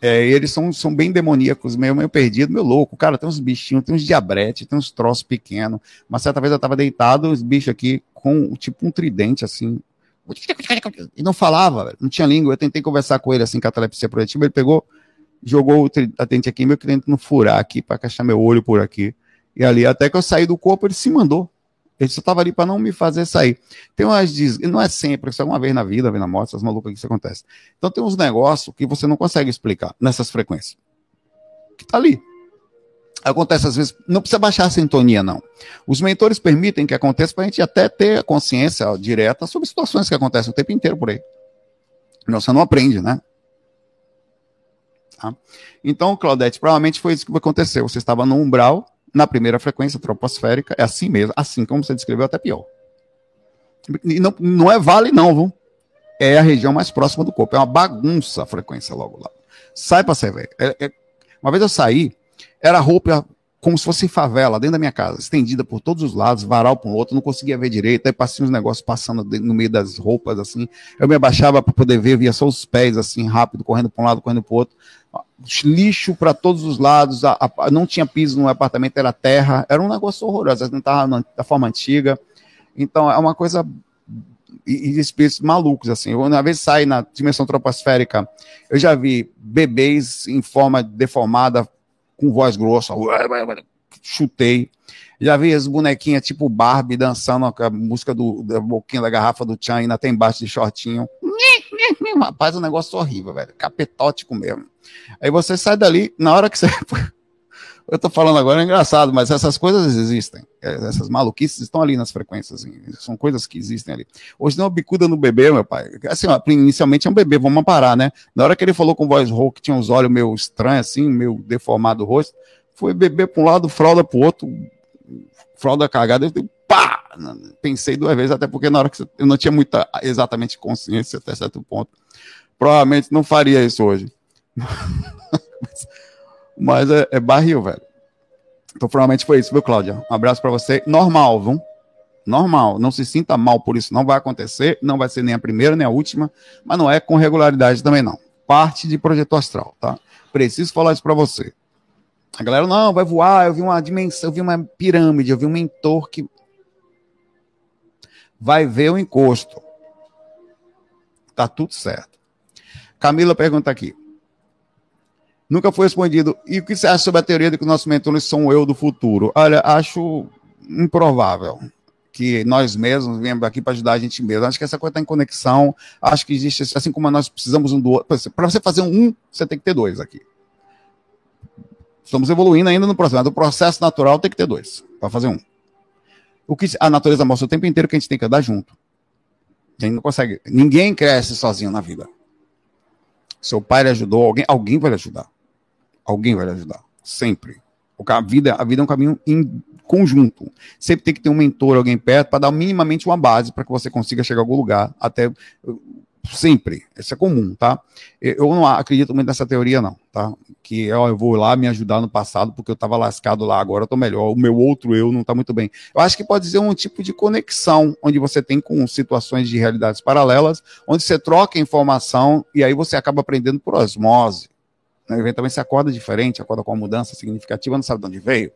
É, eles são, são bem demoníacos, meio, meio perdido, meio louco. Cara, tem uns bichinhos, tem uns diabetes, tem uns troços pequenos. Uma certa vez eu tava deitado, os bichos aqui com tipo um tridente, assim, e não falava, não tinha língua. Eu tentei conversar com ele assim, catalepsia projetiva. Ele pegou, jogou o atente aqui, meu cliente não furar aqui, para encaixar meu olho por aqui. E ali, até que eu saí do corpo, ele se mandou. Ele só estava ali para não me fazer sair. Tem umas diz, não é sempre, isso é uma vez na vida, vez na morte, essas malucas que isso acontece. Então tem uns negócios que você não consegue explicar nessas frequências. Que tá ali. Acontece às vezes, não precisa baixar a sintonia, não. Os mentores permitem que aconteça para a gente até ter a consciência direta sobre situações que acontecem o tempo inteiro por aí. Não, você não aprende, né? Tá? Então, Claudete, provavelmente foi isso que aconteceu. Você estava no umbral, na primeira frequência troposférica, é assim mesmo, assim como você descreveu, até pior. E não, não é vale, não, viu? É a região mais próxima do corpo. É uma bagunça a frequência logo lá. Sai para você ver. É, é... Uma vez eu saí, era roupa como se fosse favela, dentro da minha casa, estendida por todos os lados, varal para um outro, não conseguia ver direito, aí passei uns negócios passando no meio das roupas, assim, eu me abaixava para poder ver, via só os pés, assim, rápido, correndo para um lado, correndo para o outro, lixo para todos os lados, a, a, não tinha piso no apartamento, era terra, era um negócio horroroso, não estava da forma antiga, então é uma coisa e, e espíritos malucos, assim. Uma vez sai na dimensão troposférica, eu já vi bebês em forma deformada, com voz grossa, chutei. Já vi as bonequinhas tipo Barbie dançando a música do, da boquinha da garrafa do Chan, ainda tem embaixo de shortinho. Rapaz, um negócio horrível, velho. Capetótico mesmo. Aí você sai dali, na hora que você. Eu tô falando agora, é engraçado, mas essas coisas existem. É, essas maluquices estão ali nas frequências. Assim, são coisas que existem ali. Hoje não bicuda no bebê, meu pai. Assim, ó, inicialmente é um bebê, vamos parar, né? Na hora que ele falou com voz rouca, que tinha uns olhos meio estranhos, assim, meio deformado o rosto, foi bebê para um lado, fralda para o outro, fralda cagada, eu pá! Pensei duas vezes, até porque na hora que eu não tinha muita exatamente consciência até certo ponto. Provavelmente não faria isso hoje. Mas é, é barril, velho. Então, provavelmente foi isso, viu, Cláudia? Um abraço para você. Normal, viu? Normal. Não se sinta mal por isso. Não vai acontecer. Não vai ser nem a primeira, nem a última. Mas não é com regularidade também, não. Parte de projeto astral, tá? Preciso falar isso para você. A galera, não, vai voar. Eu vi uma dimensão, eu vi uma pirâmide, eu vi um mentor que. Vai ver o encosto. Tá tudo certo. Camila pergunta aqui. Nunca foi respondido. E o que você acha sobre a teoria de que nossos mentores são o eu do futuro? Olha, acho improvável que nós mesmos viemos aqui para ajudar a gente mesmo. Acho que essa coisa está em conexão. Acho que existe, assim como nós precisamos um do outro. Para você fazer um, você tem que ter dois aqui. Estamos evoluindo ainda no processo. O processo natural tem que ter dois para fazer um. O que a natureza mostra o tempo inteiro que a gente tem que andar junto. A gente não consegue. Ninguém cresce sozinho na vida. Seu pai lhe ajudou, alguém, alguém vai lhe ajudar. Alguém vai lhe ajudar. Sempre. A vida, a vida é um caminho em conjunto. Sempre tem que ter um mentor, alguém perto, para dar minimamente uma base para que você consiga chegar a algum lugar. Até sempre. Isso é comum, tá? Eu não acredito muito nessa teoria, não, tá? Que ó, eu vou lá me ajudar no passado porque eu estava lascado lá, agora eu tô melhor. O meu outro eu não está muito bem. Eu acho que pode ser um tipo de conexão onde você tem com situações de realidades paralelas, onde você troca informação e aí você acaba aprendendo por osmose. Né? Eventualmente você acorda diferente, acorda com uma mudança significativa, não sabe de onde veio.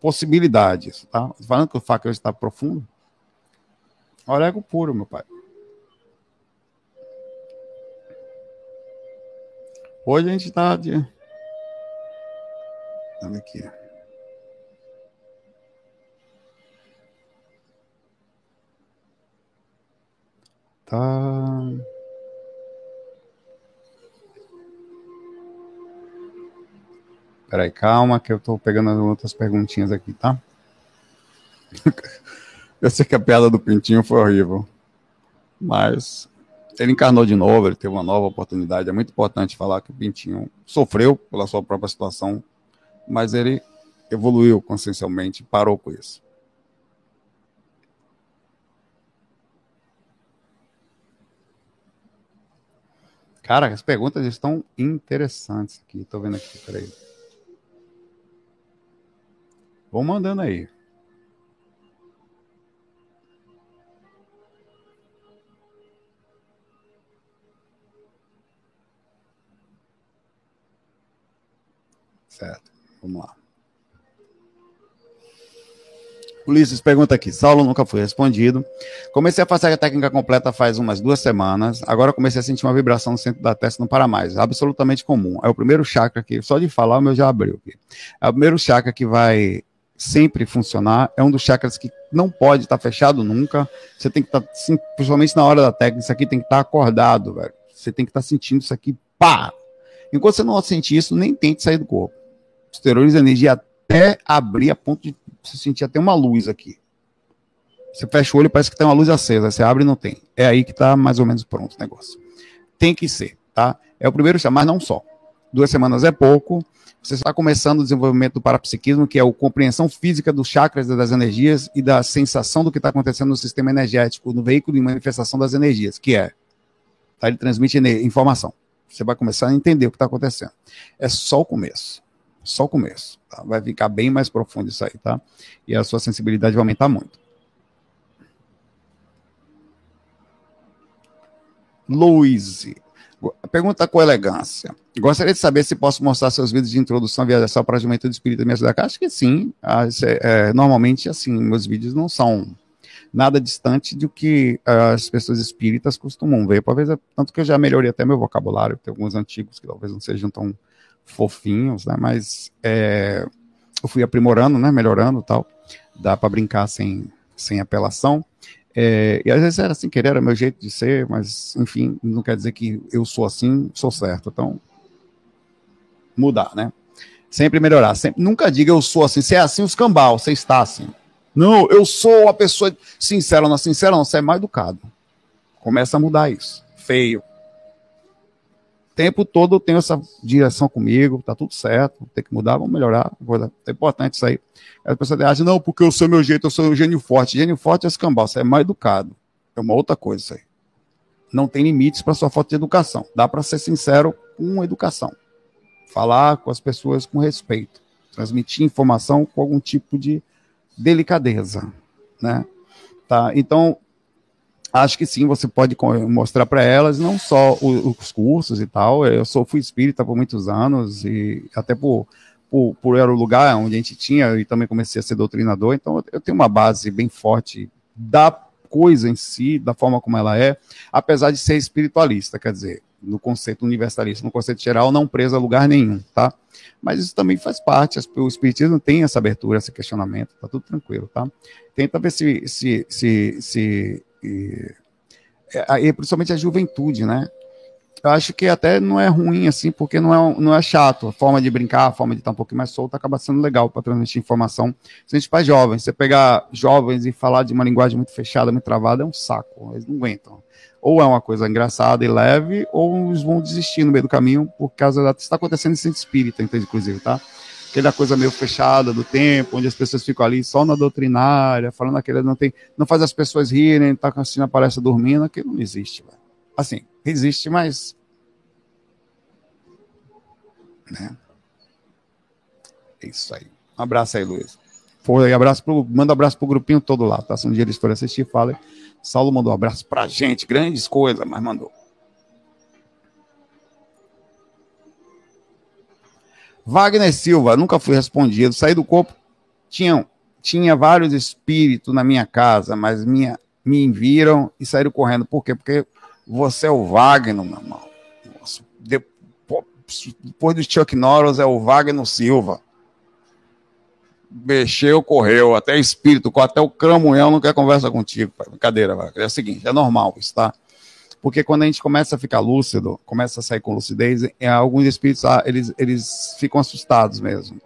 Possibilidades, tá? Falando que o faca está profundo. Olha, ego puro, meu pai. Hoje a gente está de. Olha aqui. Tá. Peraí, calma, que eu tô pegando as outras perguntinhas aqui, tá? eu sei que a piada do Pintinho foi horrível. Mas ele encarnou de novo, ele teve uma nova oportunidade. É muito importante falar que o Pintinho sofreu pela sua própria situação, mas ele evoluiu consciencialmente, parou com isso. Cara, as perguntas estão interessantes aqui. Tô vendo aqui, peraí. Vão mandando aí. Certo, vamos lá. Ulisses pergunta aqui. Saulo nunca foi respondido. Comecei a fazer a técnica completa faz umas duas semanas. Agora comecei a sentir uma vibração no centro da testa, não para mais. Absolutamente comum. É o primeiro chakra que, só de falar, o meu já abriu. É o primeiro chakra que vai sempre funcionar. É um dos chakras que não pode estar fechado nunca. Você tem que estar, principalmente na hora da técnica, isso aqui tem que estar acordado, velho. Você tem que estar sentindo isso aqui, pá! Enquanto você não sentir isso, nem tente sair do corpo. Exterioriza energia até abrir a ponto de você sentir até uma luz aqui. Você fecha o olho parece que tem uma luz acesa. Você abre e não tem. É aí que está mais ou menos pronto o negócio. Tem que ser, tá? É o primeiro chá, mas não só. Duas semanas é pouco. Você está começando o desenvolvimento do parapsiquismo, que é a compreensão física dos chakras das energias e da sensação do que está acontecendo no sistema energético, no veículo de manifestação das energias, que é. Tá? Ele transmite informação. Você vai começar a entender o que está acontecendo. É só o começo. Só o começo. Tá? Vai ficar bem mais profundo isso aí, tá? E a sua sensibilidade vai aumentar muito. Luiz. Pergunta com elegância. Gostaria de saber se posso mostrar seus vídeos de introdução via viajação para a juventude espírita me ajudar. Acho que sim. Ah, é, é, normalmente, assim, meus vídeos não são nada distante do que uh, as pessoas espíritas costumam ver. Talvez, tanto que eu já melhorei até meu vocabulário. Tem alguns antigos que talvez não sejam tão fofinhos, né? Mas é, eu fui aprimorando, né? Melhorando tal. Dá para brincar sem, sem apelação. É, e às vezes era assim querer, era meu jeito de ser, mas enfim, não quer dizer que eu sou assim, sou certo. Então, mudar, né? Sempre melhorar. Sempre, nunca diga eu sou assim. Se é assim, os cambal, você está assim. Não, eu sou a pessoa sincera, não sincera, não, você é mal educado. Começa a mudar isso. Feio tempo todo eu tenho essa direção comigo, tá tudo certo, tem que mudar, vamos melhorar. É importante isso aí. As pessoas acham, não, porque eu sou meu jeito, eu sou um gênio forte. Gênio forte é escambau, você é mal educado. É uma outra coisa isso aí. Não tem limites para sua falta de educação. Dá para ser sincero com educação. Falar com as pessoas com respeito. Transmitir informação com algum tipo de delicadeza, né? Tá? Então, acho que sim, você pode mostrar para elas não só os cursos e tal. Eu sou fui espírita por muitos anos e até por, por, por era o lugar onde a gente tinha e também comecei a ser doutrinador. Então eu tenho uma base bem forte da coisa em si, da forma como ela é, apesar de ser espiritualista, quer dizer, no conceito universalista, no conceito geral, não preso a lugar nenhum, tá? Mas isso também faz parte, o espiritismo tem essa abertura, esse questionamento, tá tudo tranquilo, tá? Tenta ver se, se, se, se e, é, e principalmente a juventude, né? Eu acho que até não é ruim assim, porque não é, não é chato. A forma de brincar, a forma de estar um pouquinho mais solto acaba sendo legal para transmitir informação. Principalmente para jovens. Você pegar jovens e falar de uma linguagem muito fechada, muito travada, é um saco. Eles não aguentam. Ou é uma coisa engraçada e leve, ou eles vão desistir no meio do caminho por causa da. Está acontecendo em centro espírita, inclusive, tá? Aquela coisa meio fechada do tempo, onde as pessoas ficam ali só na doutrinária, falando aquele não tem, não faz as pessoas rirem, tá assistindo a palestra dormindo, aquilo não existe. Assim, existe, mas né? É isso aí. Um abraço aí, Luiz. Foi, abraço pro, manda um abraço pro grupinho todo lá, tá? Se um dia eles forem assistir, fala. Saulo mandou um abraço pra gente, grandes coisas, mas mandou. Wagner Silva, nunca fui respondido. Saí do corpo, tinha, tinha vários espíritos na minha casa, mas minha, me viram e saíram correndo. Por quê? Porque você é o Wagner, meu irmão. Depois, do Chuck Norris é o Wagner Silva. Mexeu, correu, até espírito, até o cramunhão não quer conversa contigo. Brincadeira, Wagner. É o seguinte, é normal isso, tá? Porque quando a gente começa a ficar lúcido, começa a sair com lucidez, é, alguns espíritos ah, eles, eles ficam assustados mesmo.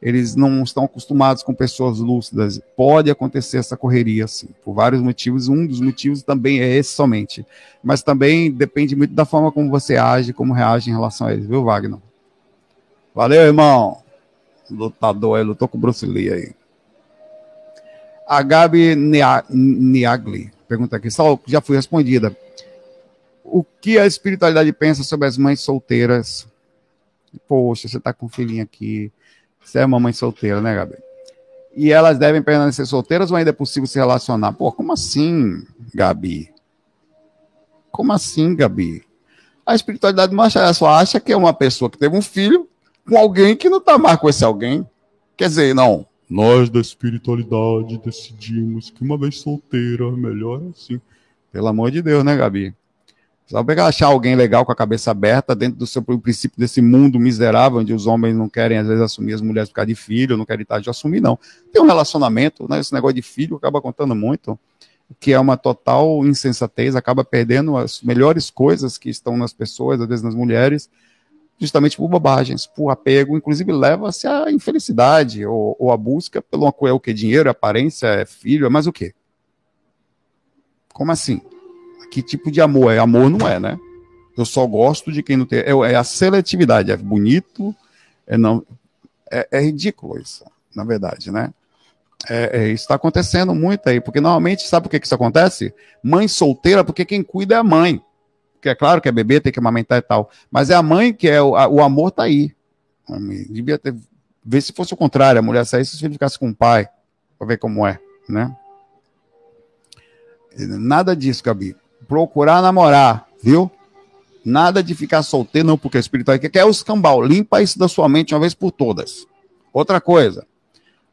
Eles não estão acostumados com pessoas lúcidas. Pode acontecer essa correria, assim, por vários motivos. Um dos motivos também é esse somente. Mas também depende muito da forma como você age, como reage em relação a eles, viu, Wagner? Valeu, irmão. Lutador aí, lutou com o Bruce Lee aí. A Gabi Niagli pergunta aqui, só já fui respondida o que a espiritualidade pensa sobre as mães solteiras? Poxa, você tá com um filhinho aqui. Você é uma mãe solteira, né, Gabi? E elas devem permanecer solteiras ou ainda é possível se relacionar? Pô, como assim, Gabi? Como assim, Gabi? A espiritualidade não só acha que é uma pessoa que teve um filho com alguém que não está mais com esse alguém. Quer dizer, não. Nós da espiritualidade decidimos que uma vez solteira, melhor assim. Pelo amor de Deus, né, Gabi? Só pegar achar alguém legal com a cabeça aberta dentro do seu princípio desse mundo miserável, onde os homens não querem, às vezes, assumir as mulheres por causa de filho, não querem estar de assumir, não. Tem um relacionamento, né? Esse negócio de filho acaba contando muito que é uma total insensatez, acaba perdendo as melhores coisas que estão nas pessoas, às vezes nas mulheres, justamente por bobagens, por apego, inclusive leva-se à infelicidade ou, ou a busca pelo é o que dinheiro, aparência, é filho, é mais o quê? Como assim? Que tipo de amor é? Amor não é, né? Eu só gosto de quem não tem. É, é a seletividade, é bonito, é não. É, é ridículo isso, na verdade, né? É, é, isso está acontecendo muito aí, porque normalmente, sabe por que, que isso acontece? Mãe solteira, porque quem cuida é a mãe. Porque é claro que é bebê, tem que amamentar e tal. Mas é a mãe que é o, a, o amor tá aí. Devia ter. Ver se fosse o contrário, a mulher saísse se ficasse com o pai, para ver como é, né? Nada disso, Gabi. Procurar namorar, viu? Nada de ficar solteiro, não, porque a espiritualidade quer é o escambau. Limpa isso da sua mente uma vez por todas. Outra coisa,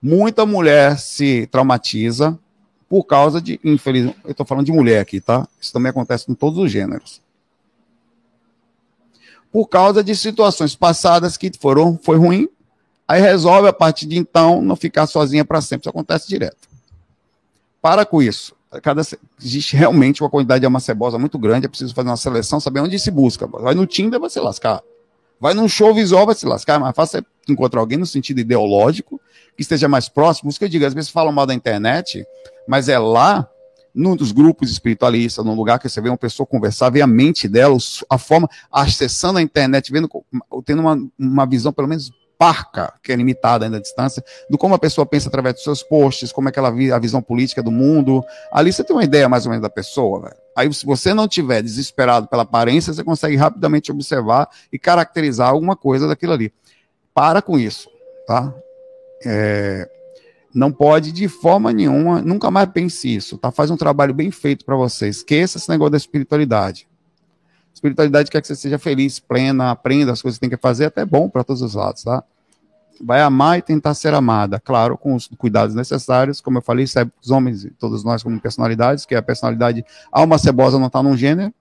Muita mulher se traumatiza por causa de, infelizmente, eu estou falando de mulher aqui, tá? Isso também acontece com todos os gêneros. Por causa de situações passadas que foram, foi ruim, aí resolve a partir de então não ficar sozinha para sempre. Isso acontece direto. Para com isso. Cada, existe realmente uma quantidade de alma cebosa muito grande, é preciso fazer uma seleção, saber onde se busca. Vai no Tinder, vai se lascar. Vai num show visual, vai se lascar. É mais fácil encontrar alguém no sentido ideológico que esteja mais próximo. Isso que eu digo, às vezes falam mal da internet, mas é lá, num dos grupos espiritualistas, num lugar que você vê uma pessoa conversar, vê a mente dela, a forma, acessando a internet, vendo, tendo uma, uma visão pelo menos parca, que é limitada ainda à distância, do como a pessoa pensa através dos seus posts, como é que ela vê a visão política do mundo. Ali você tem uma ideia mais ou menos da pessoa. Véio. Aí, se você não tiver desesperado pela aparência, você consegue rapidamente observar e caracterizar alguma coisa daquilo ali. Para com isso, tá? É, não pode de forma nenhuma, nunca mais pense isso, tá? Faz um trabalho bem feito para você. Esqueça esse negócio da espiritualidade. Espiritualidade quer que você seja feliz, plena, aprenda as coisas que tem que fazer, até bom para todos os lados, tá? Vai amar e tentar ser amada, claro, com os cuidados necessários, como eu falei, sabe, os homens, todos nós como personalidades, que a personalidade alma cebosa não está num gênero,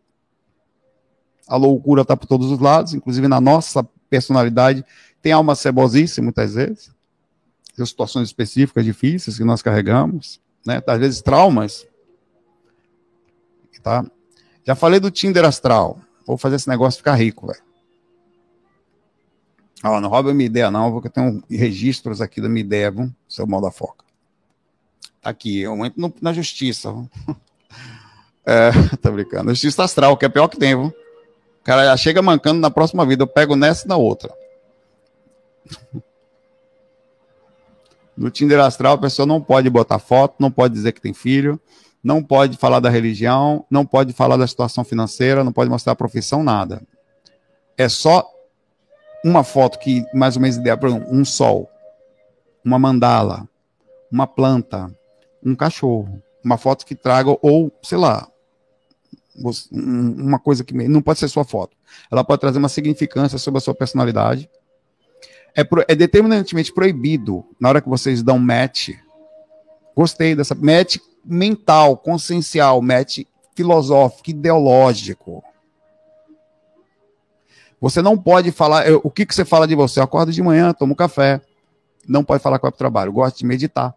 a loucura está por todos os lados, inclusive na nossa personalidade tem alma cebosíssima muitas vezes, tem situações específicas difíceis que nós carregamos, né? Às vezes traumas. Tá? Já falei do Tinder astral. Vou fazer esse negócio ficar rico, velho. Ó, não rouba minha ideia, não, porque eu tenho registros aqui da minha ideia, viu? Seu mal da foca. Tá aqui, eu entro no, na justiça. é, tá brincando. Justiça astral, que é pior que tem, viu? O cara já chega mancando na próxima vida, eu pego nessa e na outra. No Tinder Astral, a pessoa não pode botar foto, não pode dizer que tem filho, não pode falar da religião, não pode falar da situação financeira, não pode mostrar a profissão, nada. É só uma foto que, mais ou menos, ideia para um sol, uma mandala, uma planta, um cachorro, uma foto que traga, ou, sei lá, uma coisa que não pode ser sua foto. Ela pode trazer uma significância sobre a sua personalidade, é, pro, é determinantemente proibido na hora que vocês dão match. Gostei dessa match mental, consciencial, match filosófico, ideológico. Você não pode falar. Eu, o que, que você fala de você? Eu acordo de manhã, tomo café. Não pode falar vai para o trabalho. Gosto de meditar.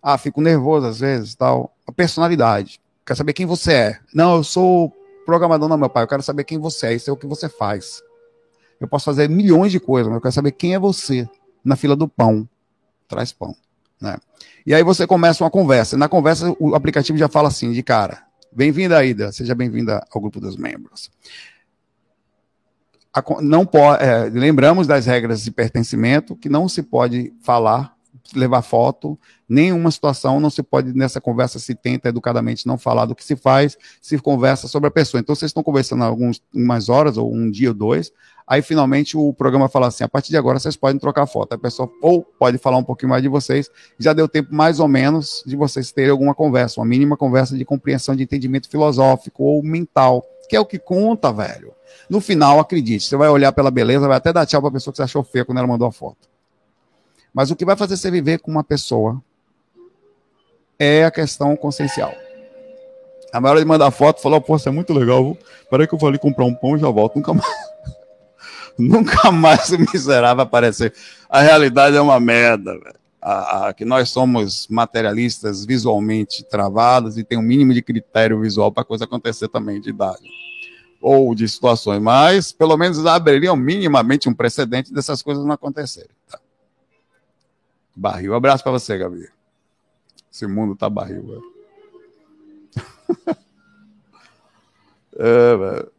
Ah, fico nervoso às vezes, tal. A personalidade. Quer saber quem você é? Não, eu sou programador, não, meu pai. Eu quero saber quem você é. Isso é o que você faz. Eu posso fazer milhões de coisas, mas eu quero saber quem é você na fila do pão. Traz pão. Né? E aí você começa uma conversa. Na conversa, o aplicativo já fala assim, de cara. Bem-vinda, Ida. Seja bem-vinda ao grupo dos membros. A, não pode, é, lembramos das regras de pertencimento, que não se pode falar levar foto, nenhuma situação não se pode, nessa conversa, se tenta educadamente não falar do que se faz, se conversa sobre a pessoa. Então, vocês estão conversando algumas umas horas, ou um dia ou dois, aí finalmente o programa fala assim: a partir de agora vocês podem trocar foto. A pessoa ou pode falar um pouquinho mais de vocês, já deu tempo mais ou menos de vocês terem alguma conversa, uma mínima conversa de compreensão de entendimento filosófico ou mental, que é o que conta, velho. No final, acredite, você vai olhar pela beleza, vai até dar tchau para a pessoa que você achou feia quando ela mandou a foto. Mas o que vai fazer você viver com uma pessoa é a questão consciencial. A maior de mandar foto falou: Pô, isso é muito legal. Peraí que eu vou ali comprar um pão e já volto. Nunca mais. Nunca mais o miserável aparecer. A realidade é uma merda. A, a, que nós somos materialistas visualmente travados e tem um mínimo de critério visual para coisa acontecer também de idade ou de situações, mas pelo menos abririam minimamente um precedente dessas coisas não acontecerem. Tá? Barril. Um abraço para você, Gabi. Esse mundo tá barril, velho. é, velho.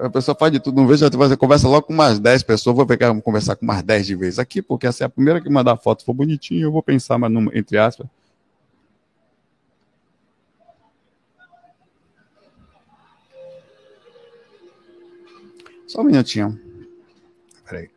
A pessoa faz de tudo, não vejo, você conversa logo com umas 10 pessoas, vou pegar, conversar com umas 10 de vez aqui, porque é a primeira que mandar foto for bonitinho, eu vou pensar, mas não, entre aspas, Só um minutinho. Peraí.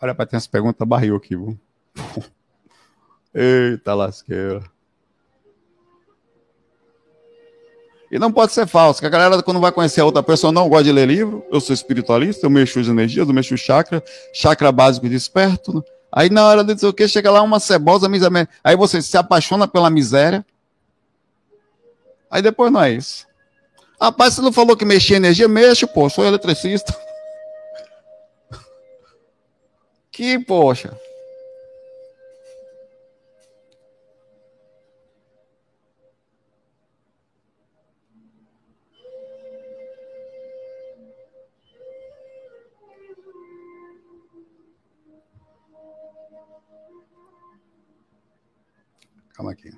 Olha para ter essa pergunta barril aqui, viu? Eita lasqueira. E não pode ser falso, que a galera, quando vai conhecer a outra pessoa, não gosta de ler livro. Eu sou espiritualista, eu mexo as energias, eu mexo chakra, chakra básico desperto. Aí na hora de dizer o que, chega lá uma cebosa miséria. Aí você se apaixona pela miséria. Aí depois não é isso. Rapaz, você não falou que mexia energia? Mexe, pô, sou eletricista. Que, poxa. Calma aqui.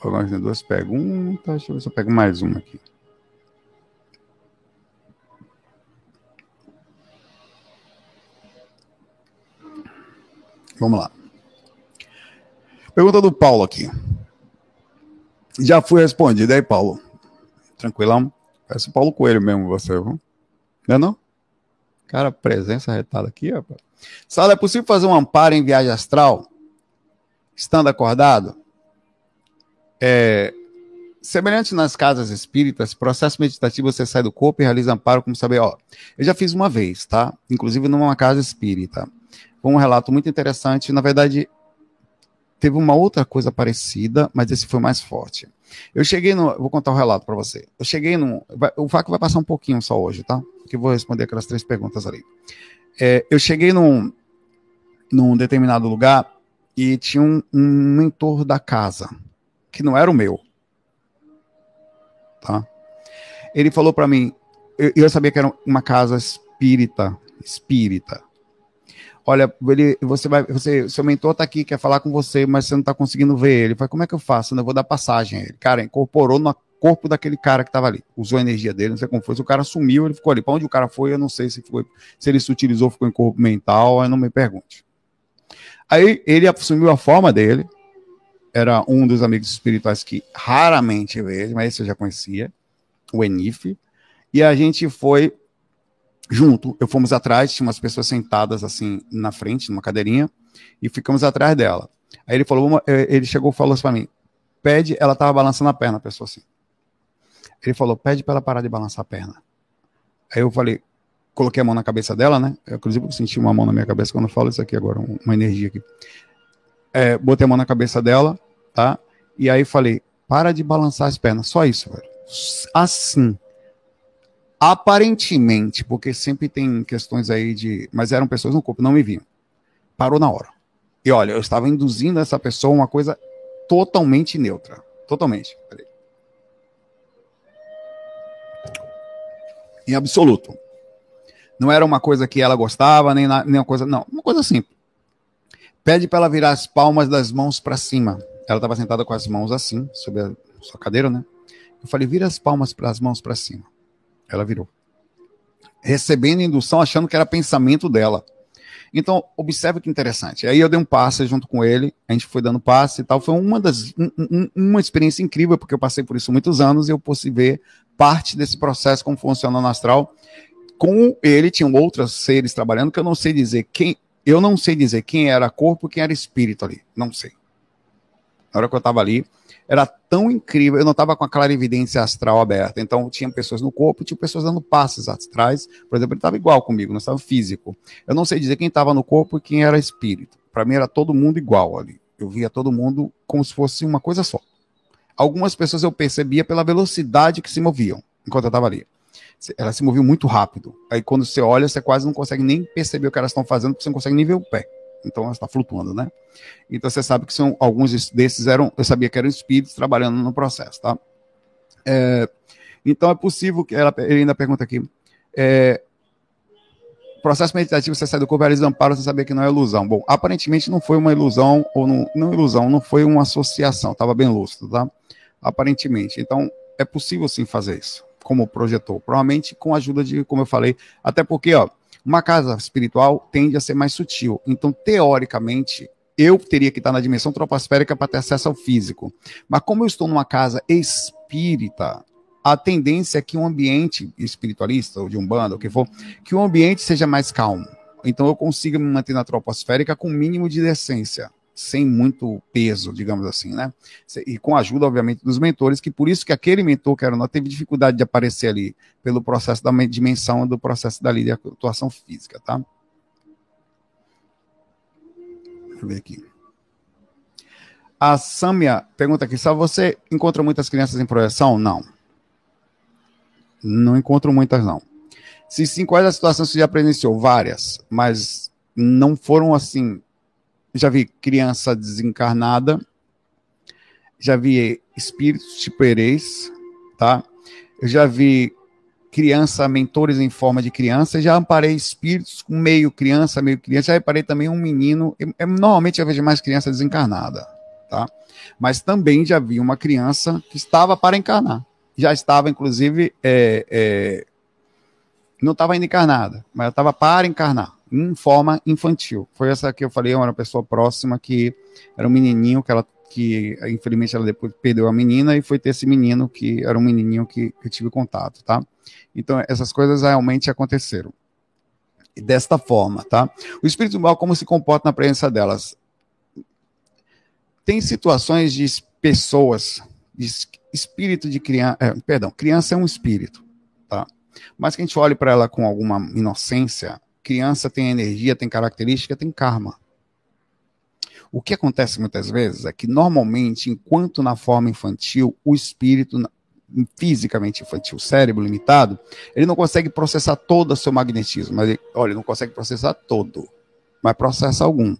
Agora tem duas perguntas. Deixa eu ver se eu pego mais uma aqui. Vamos lá. Pergunta do Paulo aqui. Já fui respondido. Aí, Paulo? Tranquilão? Parece o Paulo Coelho mesmo, você, viu? Não é não? Cara, presença retada aqui, rapaz. Sala, é possível fazer um amparo em viagem astral? Estando acordado? É, semelhante nas casas espíritas, processo meditativo você sai do corpo e realiza amparo, como saber, ó. Eu já fiz uma vez, tá? Inclusive numa casa espírita. Um relato muito interessante. Na verdade, teve uma outra coisa parecida, mas esse foi mais forte. Eu cheguei no. Vou contar o um relato para você. Eu cheguei no. O Vaco vai passar um pouquinho só hoje, tá? Porque eu vou responder aquelas três perguntas ali. É, eu cheguei num, num determinado lugar e tinha um, um mentor da casa, que não era o meu. Tá? Ele falou para mim. Eu, eu sabia que era uma casa espírita. Espírita olha, ele, você vai, você, seu mentor tá aqui, quer falar com você, mas você não tá conseguindo ver ele. Falei, como é que eu faço? Eu vou dar passagem a ele. Cara, incorporou no corpo daquele cara que tava ali. Usou a energia dele, não sei como foi. O cara sumiu, ele ficou ali. Para onde o cara foi, eu não sei se foi, se ele se utilizou, ficou em corpo mental, aí não me pergunte. Aí ele assumiu a forma dele. Era um dos amigos espirituais que raramente vejo, mas esse eu já conhecia, o Enif. E a gente foi junto. Eu fomos atrás, tinha umas pessoas sentadas assim na frente, numa cadeirinha, e ficamos atrás dela. Aí ele falou, uma, eh, ele chegou e falou assim para mim, pede, ela tava balançando a perna, a pessoa assim. Ele falou, pede para ela parar de balançar a perna. Aí eu falei, coloquei a mão na cabeça dela, né? Eu, inclusive eu senti uma mão na minha cabeça quando eu falo isso aqui agora, uma energia aqui. É, botei a mão na cabeça dela, tá? E aí falei, para de balançar as pernas, só isso, velho. Assim. Aparentemente, porque sempre tem questões aí de. Mas eram pessoas no corpo, não me viam. Parou na hora. E olha, eu estava induzindo essa pessoa uma coisa totalmente neutra. Totalmente. Peraí. Em absoluto. Não era uma coisa que ela gostava, nem, na, nem uma coisa. Não, uma coisa simples. Pede para ela virar as palmas das mãos para cima. ela estava sentada com as mãos assim, sobre a sua cadeira, né? Eu falei, vira as palmas para as mãos para cima. Ela virou. Recebendo indução, achando que era pensamento dela. Então, observe que interessante. Aí eu dei um passe junto com ele, a gente foi dando passe e tal. Foi uma das um, um, uma experiência incrível, porque eu passei por isso muitos anos e eu pude ver parte desse processo, como funciona no astral. Com ele, tinham outros seres trabalhando, que eu não sei dizer quem. Eu não sei dizer quem era corpo quem era espírito ali. Não sei. Na hora que eu estava ali, era tão incrível, eu não estava com a clarividência astral aberta, então tinha pessoas no corpo, tinha pessoas dando passes astrais, por exemplo, ele estava igual comigo, não estava físico. Eu não sei dizer quem estava no corpo e quem era espírito. Para mim era todo mundo igual ali. Eu via todo mundo como se fosse uma coisa só. Algumas pessoas eu percebia pela velocidade que se moviam enquanto eu estava ali. Elas se moviam muito rápido. Aí quando você olha, você quase não consegue nem perceber o que elas estão fazendo, porque você não consegue nem ver o pé então ela está flutuando, né? Então você sabe que são alguns desses eram, eu sabia que eram espíritos trabalhando no processo, tá? É, então é possível que ela, ele ainda pergunta aqui, é, processo meditativo você sai do corpo, eles amparam, você sabia que não é ilusão. Bom, aparentemente não foi uma ilusão ou não, não ilusão, não foi uma associação, estava bem lúcido, tá? Aparentemente, então é possível sim fazer isso, como projetou, provavelmente com a ajuda de, como eu falei, até porque, ó uma casa espiritual tende a ser mais sutil. Então, teoricamente, eu teria que estar na dimensão troposférica para ter acesso ao físico. Mas como eu estou numa casa espírita, a tendência é que um ambiente espiritualista, ou de um bando, o que for, que o ambiente seja mais calmo. Então eu consigo me manter na troposférica com o mínimo de decência sem muito peso, digamos assim, né? E com a ajuda, obviamente, dos mentores, que por isso que aquele mentor que era não teve dificuldade de aparecer ali, pelo processo da dimensão do processo dali de atuação física, tá? Deixa eu ver aqui. A Samia pergunta aqui: só você encontra muitas crianças em projeção? Não. Não encontro muitas, não. Se sim, quais as situações que você já presenciou? Várias, mas não foram assim já vi criança desencarnada, já vi espíritos tipo Ereis, tá? Eu já vi criança, mentores em forma de criança, já amparei espíritos com meio criança, meio criança, já reparei também um menino, eu, normalmente eu vejo mais criança desencarnada, tá? Mas também já vi uma criança que estava para encarnar, já estava inclusive, é, é, não estava ainda encarnada, mas estava para encarnar, em forma infantil. Foi essa que eu falei, uma pessoa próxima que era um menininho que ela que infelizmente ela depois perdeu a menina e foi ter esse menino que era um menininho que, que eu tive contato, tá? Então essas coisas realmente aconteceram. E desta forma, tá? O espírito mal como se comporta na presença delas? Tem situações de pessoas, de espírito de criança, é, perdão, criança é um espírito, tá? Mas que a gente olhe para ela com alguma inocência, criança tem energia, tem característica, tem karma. O que acontece muitas vezes é que, normalmente, enquanto na forma infantil, o espírito, fisicamente infantil, cérebro limitado, ele não consegue processar todo o seu magnetismo. Mas, ele, olha, não consegue processar todo, mas processa algum.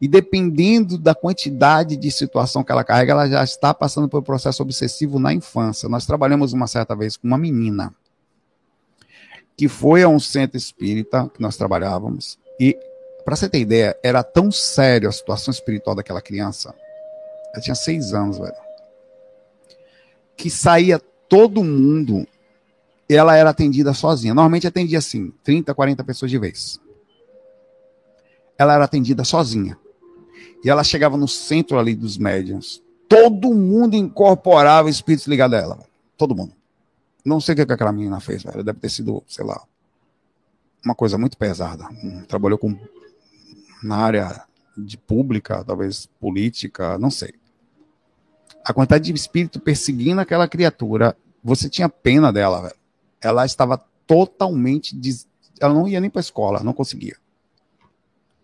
E dependendo da quantidade de situação que ela carrega, ela já está passando por um processo obsessivo na infância. Nós trabalhamos uma certa vez com uma menina que foi a um centro espírita que nós trabalhávamos e para você ter ideia, era tão sério a situação espiritual daquela criança. Ela tinha seis anos, velho. Que saía todo mundo. Ela era atendida sozinha. Normalmente atendia assim, 30, 40 pessoas de vez. Ela era atendida sozinha. E ela chegava no centro ali dos médiums. Todo mundo incorporava espíritos ligados a ela. Todo mundo. Não sei o que aquela menina fez, velho. Deve ter sido, sei lá, uma coisa muito pesada. Trabalhou com na área de pública, talvez política, não sei. A quantidade de espírito perseguindo aquela criatura, você tinha pena dela, velho. Ela estava totalmente. Des... Ela não ia nem para escola, não conseguia.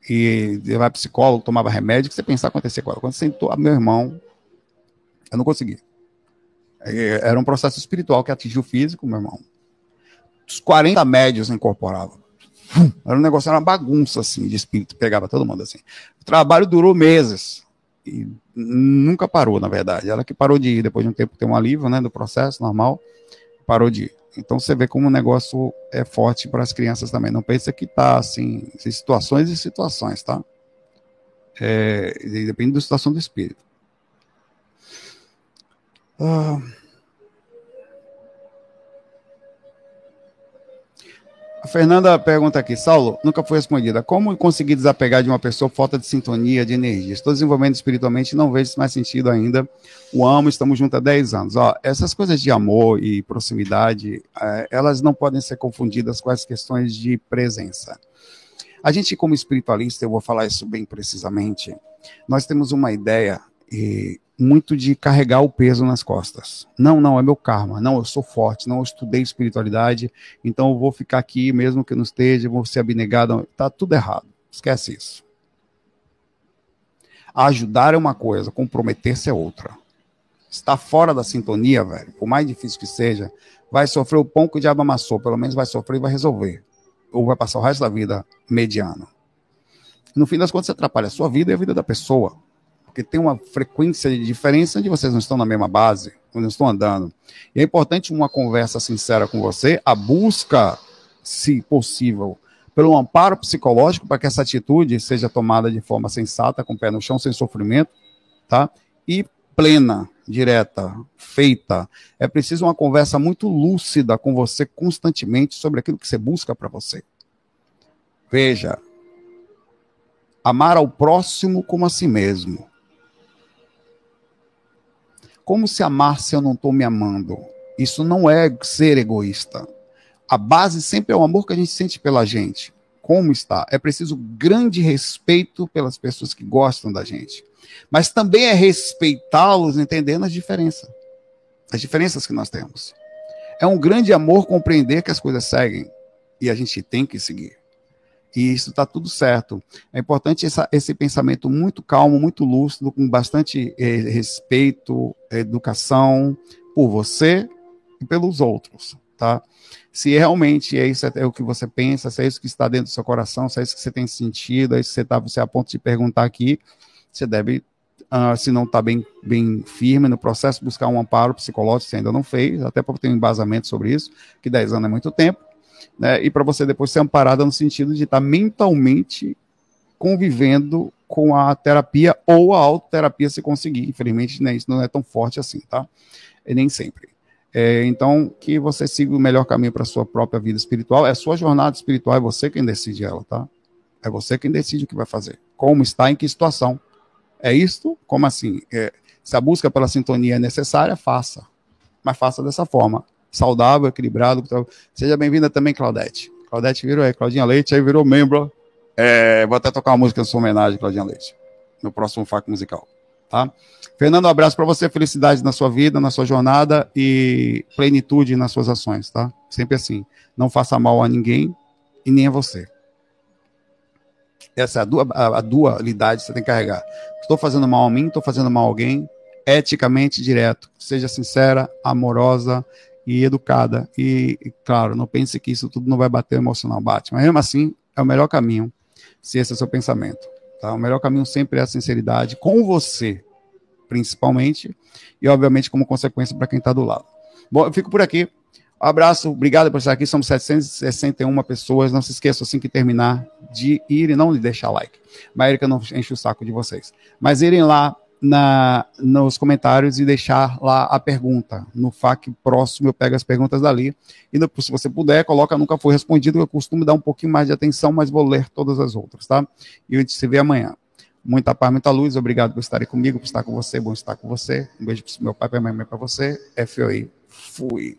E vai psicólogo, tomava remédio, que você pensava acontecer com ela. Quando sentou, meu irmão, eu não conseguia. Era um processo espiritual que atingiu o físico, meu irmão. Os 40 médios incorporavam. Era um negócio, era uma bagunça, assim, de espírito, pegava todo mundo, assim. O trabalho durou meses. E nunca parou, na verdade. Ela que parou de ir, depois de um tempo tem um alívio, né, do processo normal, parou de ir. Então você vê como o negócio é forte para as crianças também. Não pensa que tá, assim, situações e situações, tá? É, depende da situação do espírito. Ah. A Fernanda pergunta aqui, Saulo, nunca foi respondida. Como conseguir desapegar de uma pessoa falta de sintonia, de energia? Estou desenvolvendo espiritualmente não vejo mais sentido ainda. O amo, estamos juntos há 10 anos. Ó, essas coisas de amor e proximidade, é, elas não podem ser confundidas com as questões de presença. A gente, como espiritualista, eu vou falar isso bem precisamente, nós temos uma ideia e muito de carregar o peso nas costas. Não, não, é meu karma. Não, eu sou forte. Não, eu estudei espiritualidade. Então eu vou ficar aqui, mesmo que não esteja, vou ser abnegado. Tá tudo errado. Esquece isso. Ajudar é uma coisa, comprometer-se é outra. Está fora da sintonia, velho, por mais difícil que seja, vai sofrer o pão que o diabo amassou. Pelo menos vai sofrer e vai resolver. Ou vai passar o resto da vida mediano. No fim das contas, você atrapalha a sua vida e a vida da pessoa porque tem uma frequência de diferença onde vocês não estão na mesma base, onde não estão andando. E é importante uma conversa sincera com você, a busca, se possível, pelo amparo psicológico para que essa atitude seja tomada de forma sensata, com o pé no chão, sem sofrimento, tá? E plena, direta, feita. É preciso uma conversa muito lúcida com você constantemente sobre aquilo que você busca para você. Veja, amar ao próximo como a si mesmo. Como se amar se eu não estou me amando? Isso não é ser egoísta. A base sempre é o amor que a gente sente pela gente. Como está? É preciso grande respeito pelas pessoas que gostam da gente. Mas também é respeitá-los entendendo as diferenças. As diferenças que nós temos. É um grande amor compreender que as coisas seguem. E a gente tem que seguir e isso está tudo certo. É importante essa, esse pensamento muito calmo, muito lúcido, com bastante eh, respeito, educação por você e pelos outros, tá? Se realmente é isso é o que você pensa, se é isso que está dentro do seu coração, se é isso que você tem sentido, é isso que você está você é a ponto de perguntar aqui, você deve, uh, se não está bem, bem firme no processo, buscar um amparo psicológico, se ainda não fez, até porque tem um embasamento sobre isso, que 10 anos é muito tempo, né, e para você depois ser amparada no sentido de estar tá mentalmente convivendo com a terapia ou a autoterapia se conseguir. Infelizmente, né, isso não é tão forte assim, tá? E nem sempre. É, então, que você siga o melhor caminho para a sua própria vida espiritual. É a sua jornada espiritual, é você quem decide ela, tá? É você quem decide o que vai fazer. Como está, em que situação. É isto? Como assim? É, se a busca pela sintonia é necessária, faça. Mas faça dessa forma saudável, equilibrado. Seja bem-vinda também, Claudete. Claudete virou aí, Claudinha Leite, aí virou membro. É, vou até tocar uma música em sua homenagem, Claudinha Leite, no próximo FAC musical. Tá? Fernando, um abraço para você, felicidade na sua vida, na sua jornada e plenitude nas suas ações, tá? Sempre assim. Não faça mal a ninguém e nem a você. Essa é a, du a, a dualidade que você tem que carregar. Estou fazendo mal a mim, estou fazendo mal a alguém, eticamente direto. Seja sincera, amorosa e educada. E, e, claro, não pense que isso tudo não vai bater o emocional, bate. Mas mesmo assim, é o melhor caminho, se esse é o seu pensamento. Tá? O melhor caminho sempre é a sinceridade com você, principalmente, e obviamente como consequência para quem está do lado. Bom, eu fico por aqui. Abraço, obrigado por estar aqui. Somos 761 pessoas. Não se esqueça, assim que terminar, de ir e não de deixar like. Mas Erika não enche o saco de vocês. Mas irem lá na, nos comentários e deixar lá a pergunta. No FAQ próximo eu pego as perguntas dali. E no, se você puder, coloca nunca foi respondido. Eu costumo dar um pouquinho mais de atenção, mas vou ler todas as outras, tá? E a gente se vê amanhã. Muita paz, muita luz. Obrigado por estarem comigo, por estar com você. Bom estar com você. Um beijo para meu pai, para minha mãe, para você. FOI. Fui.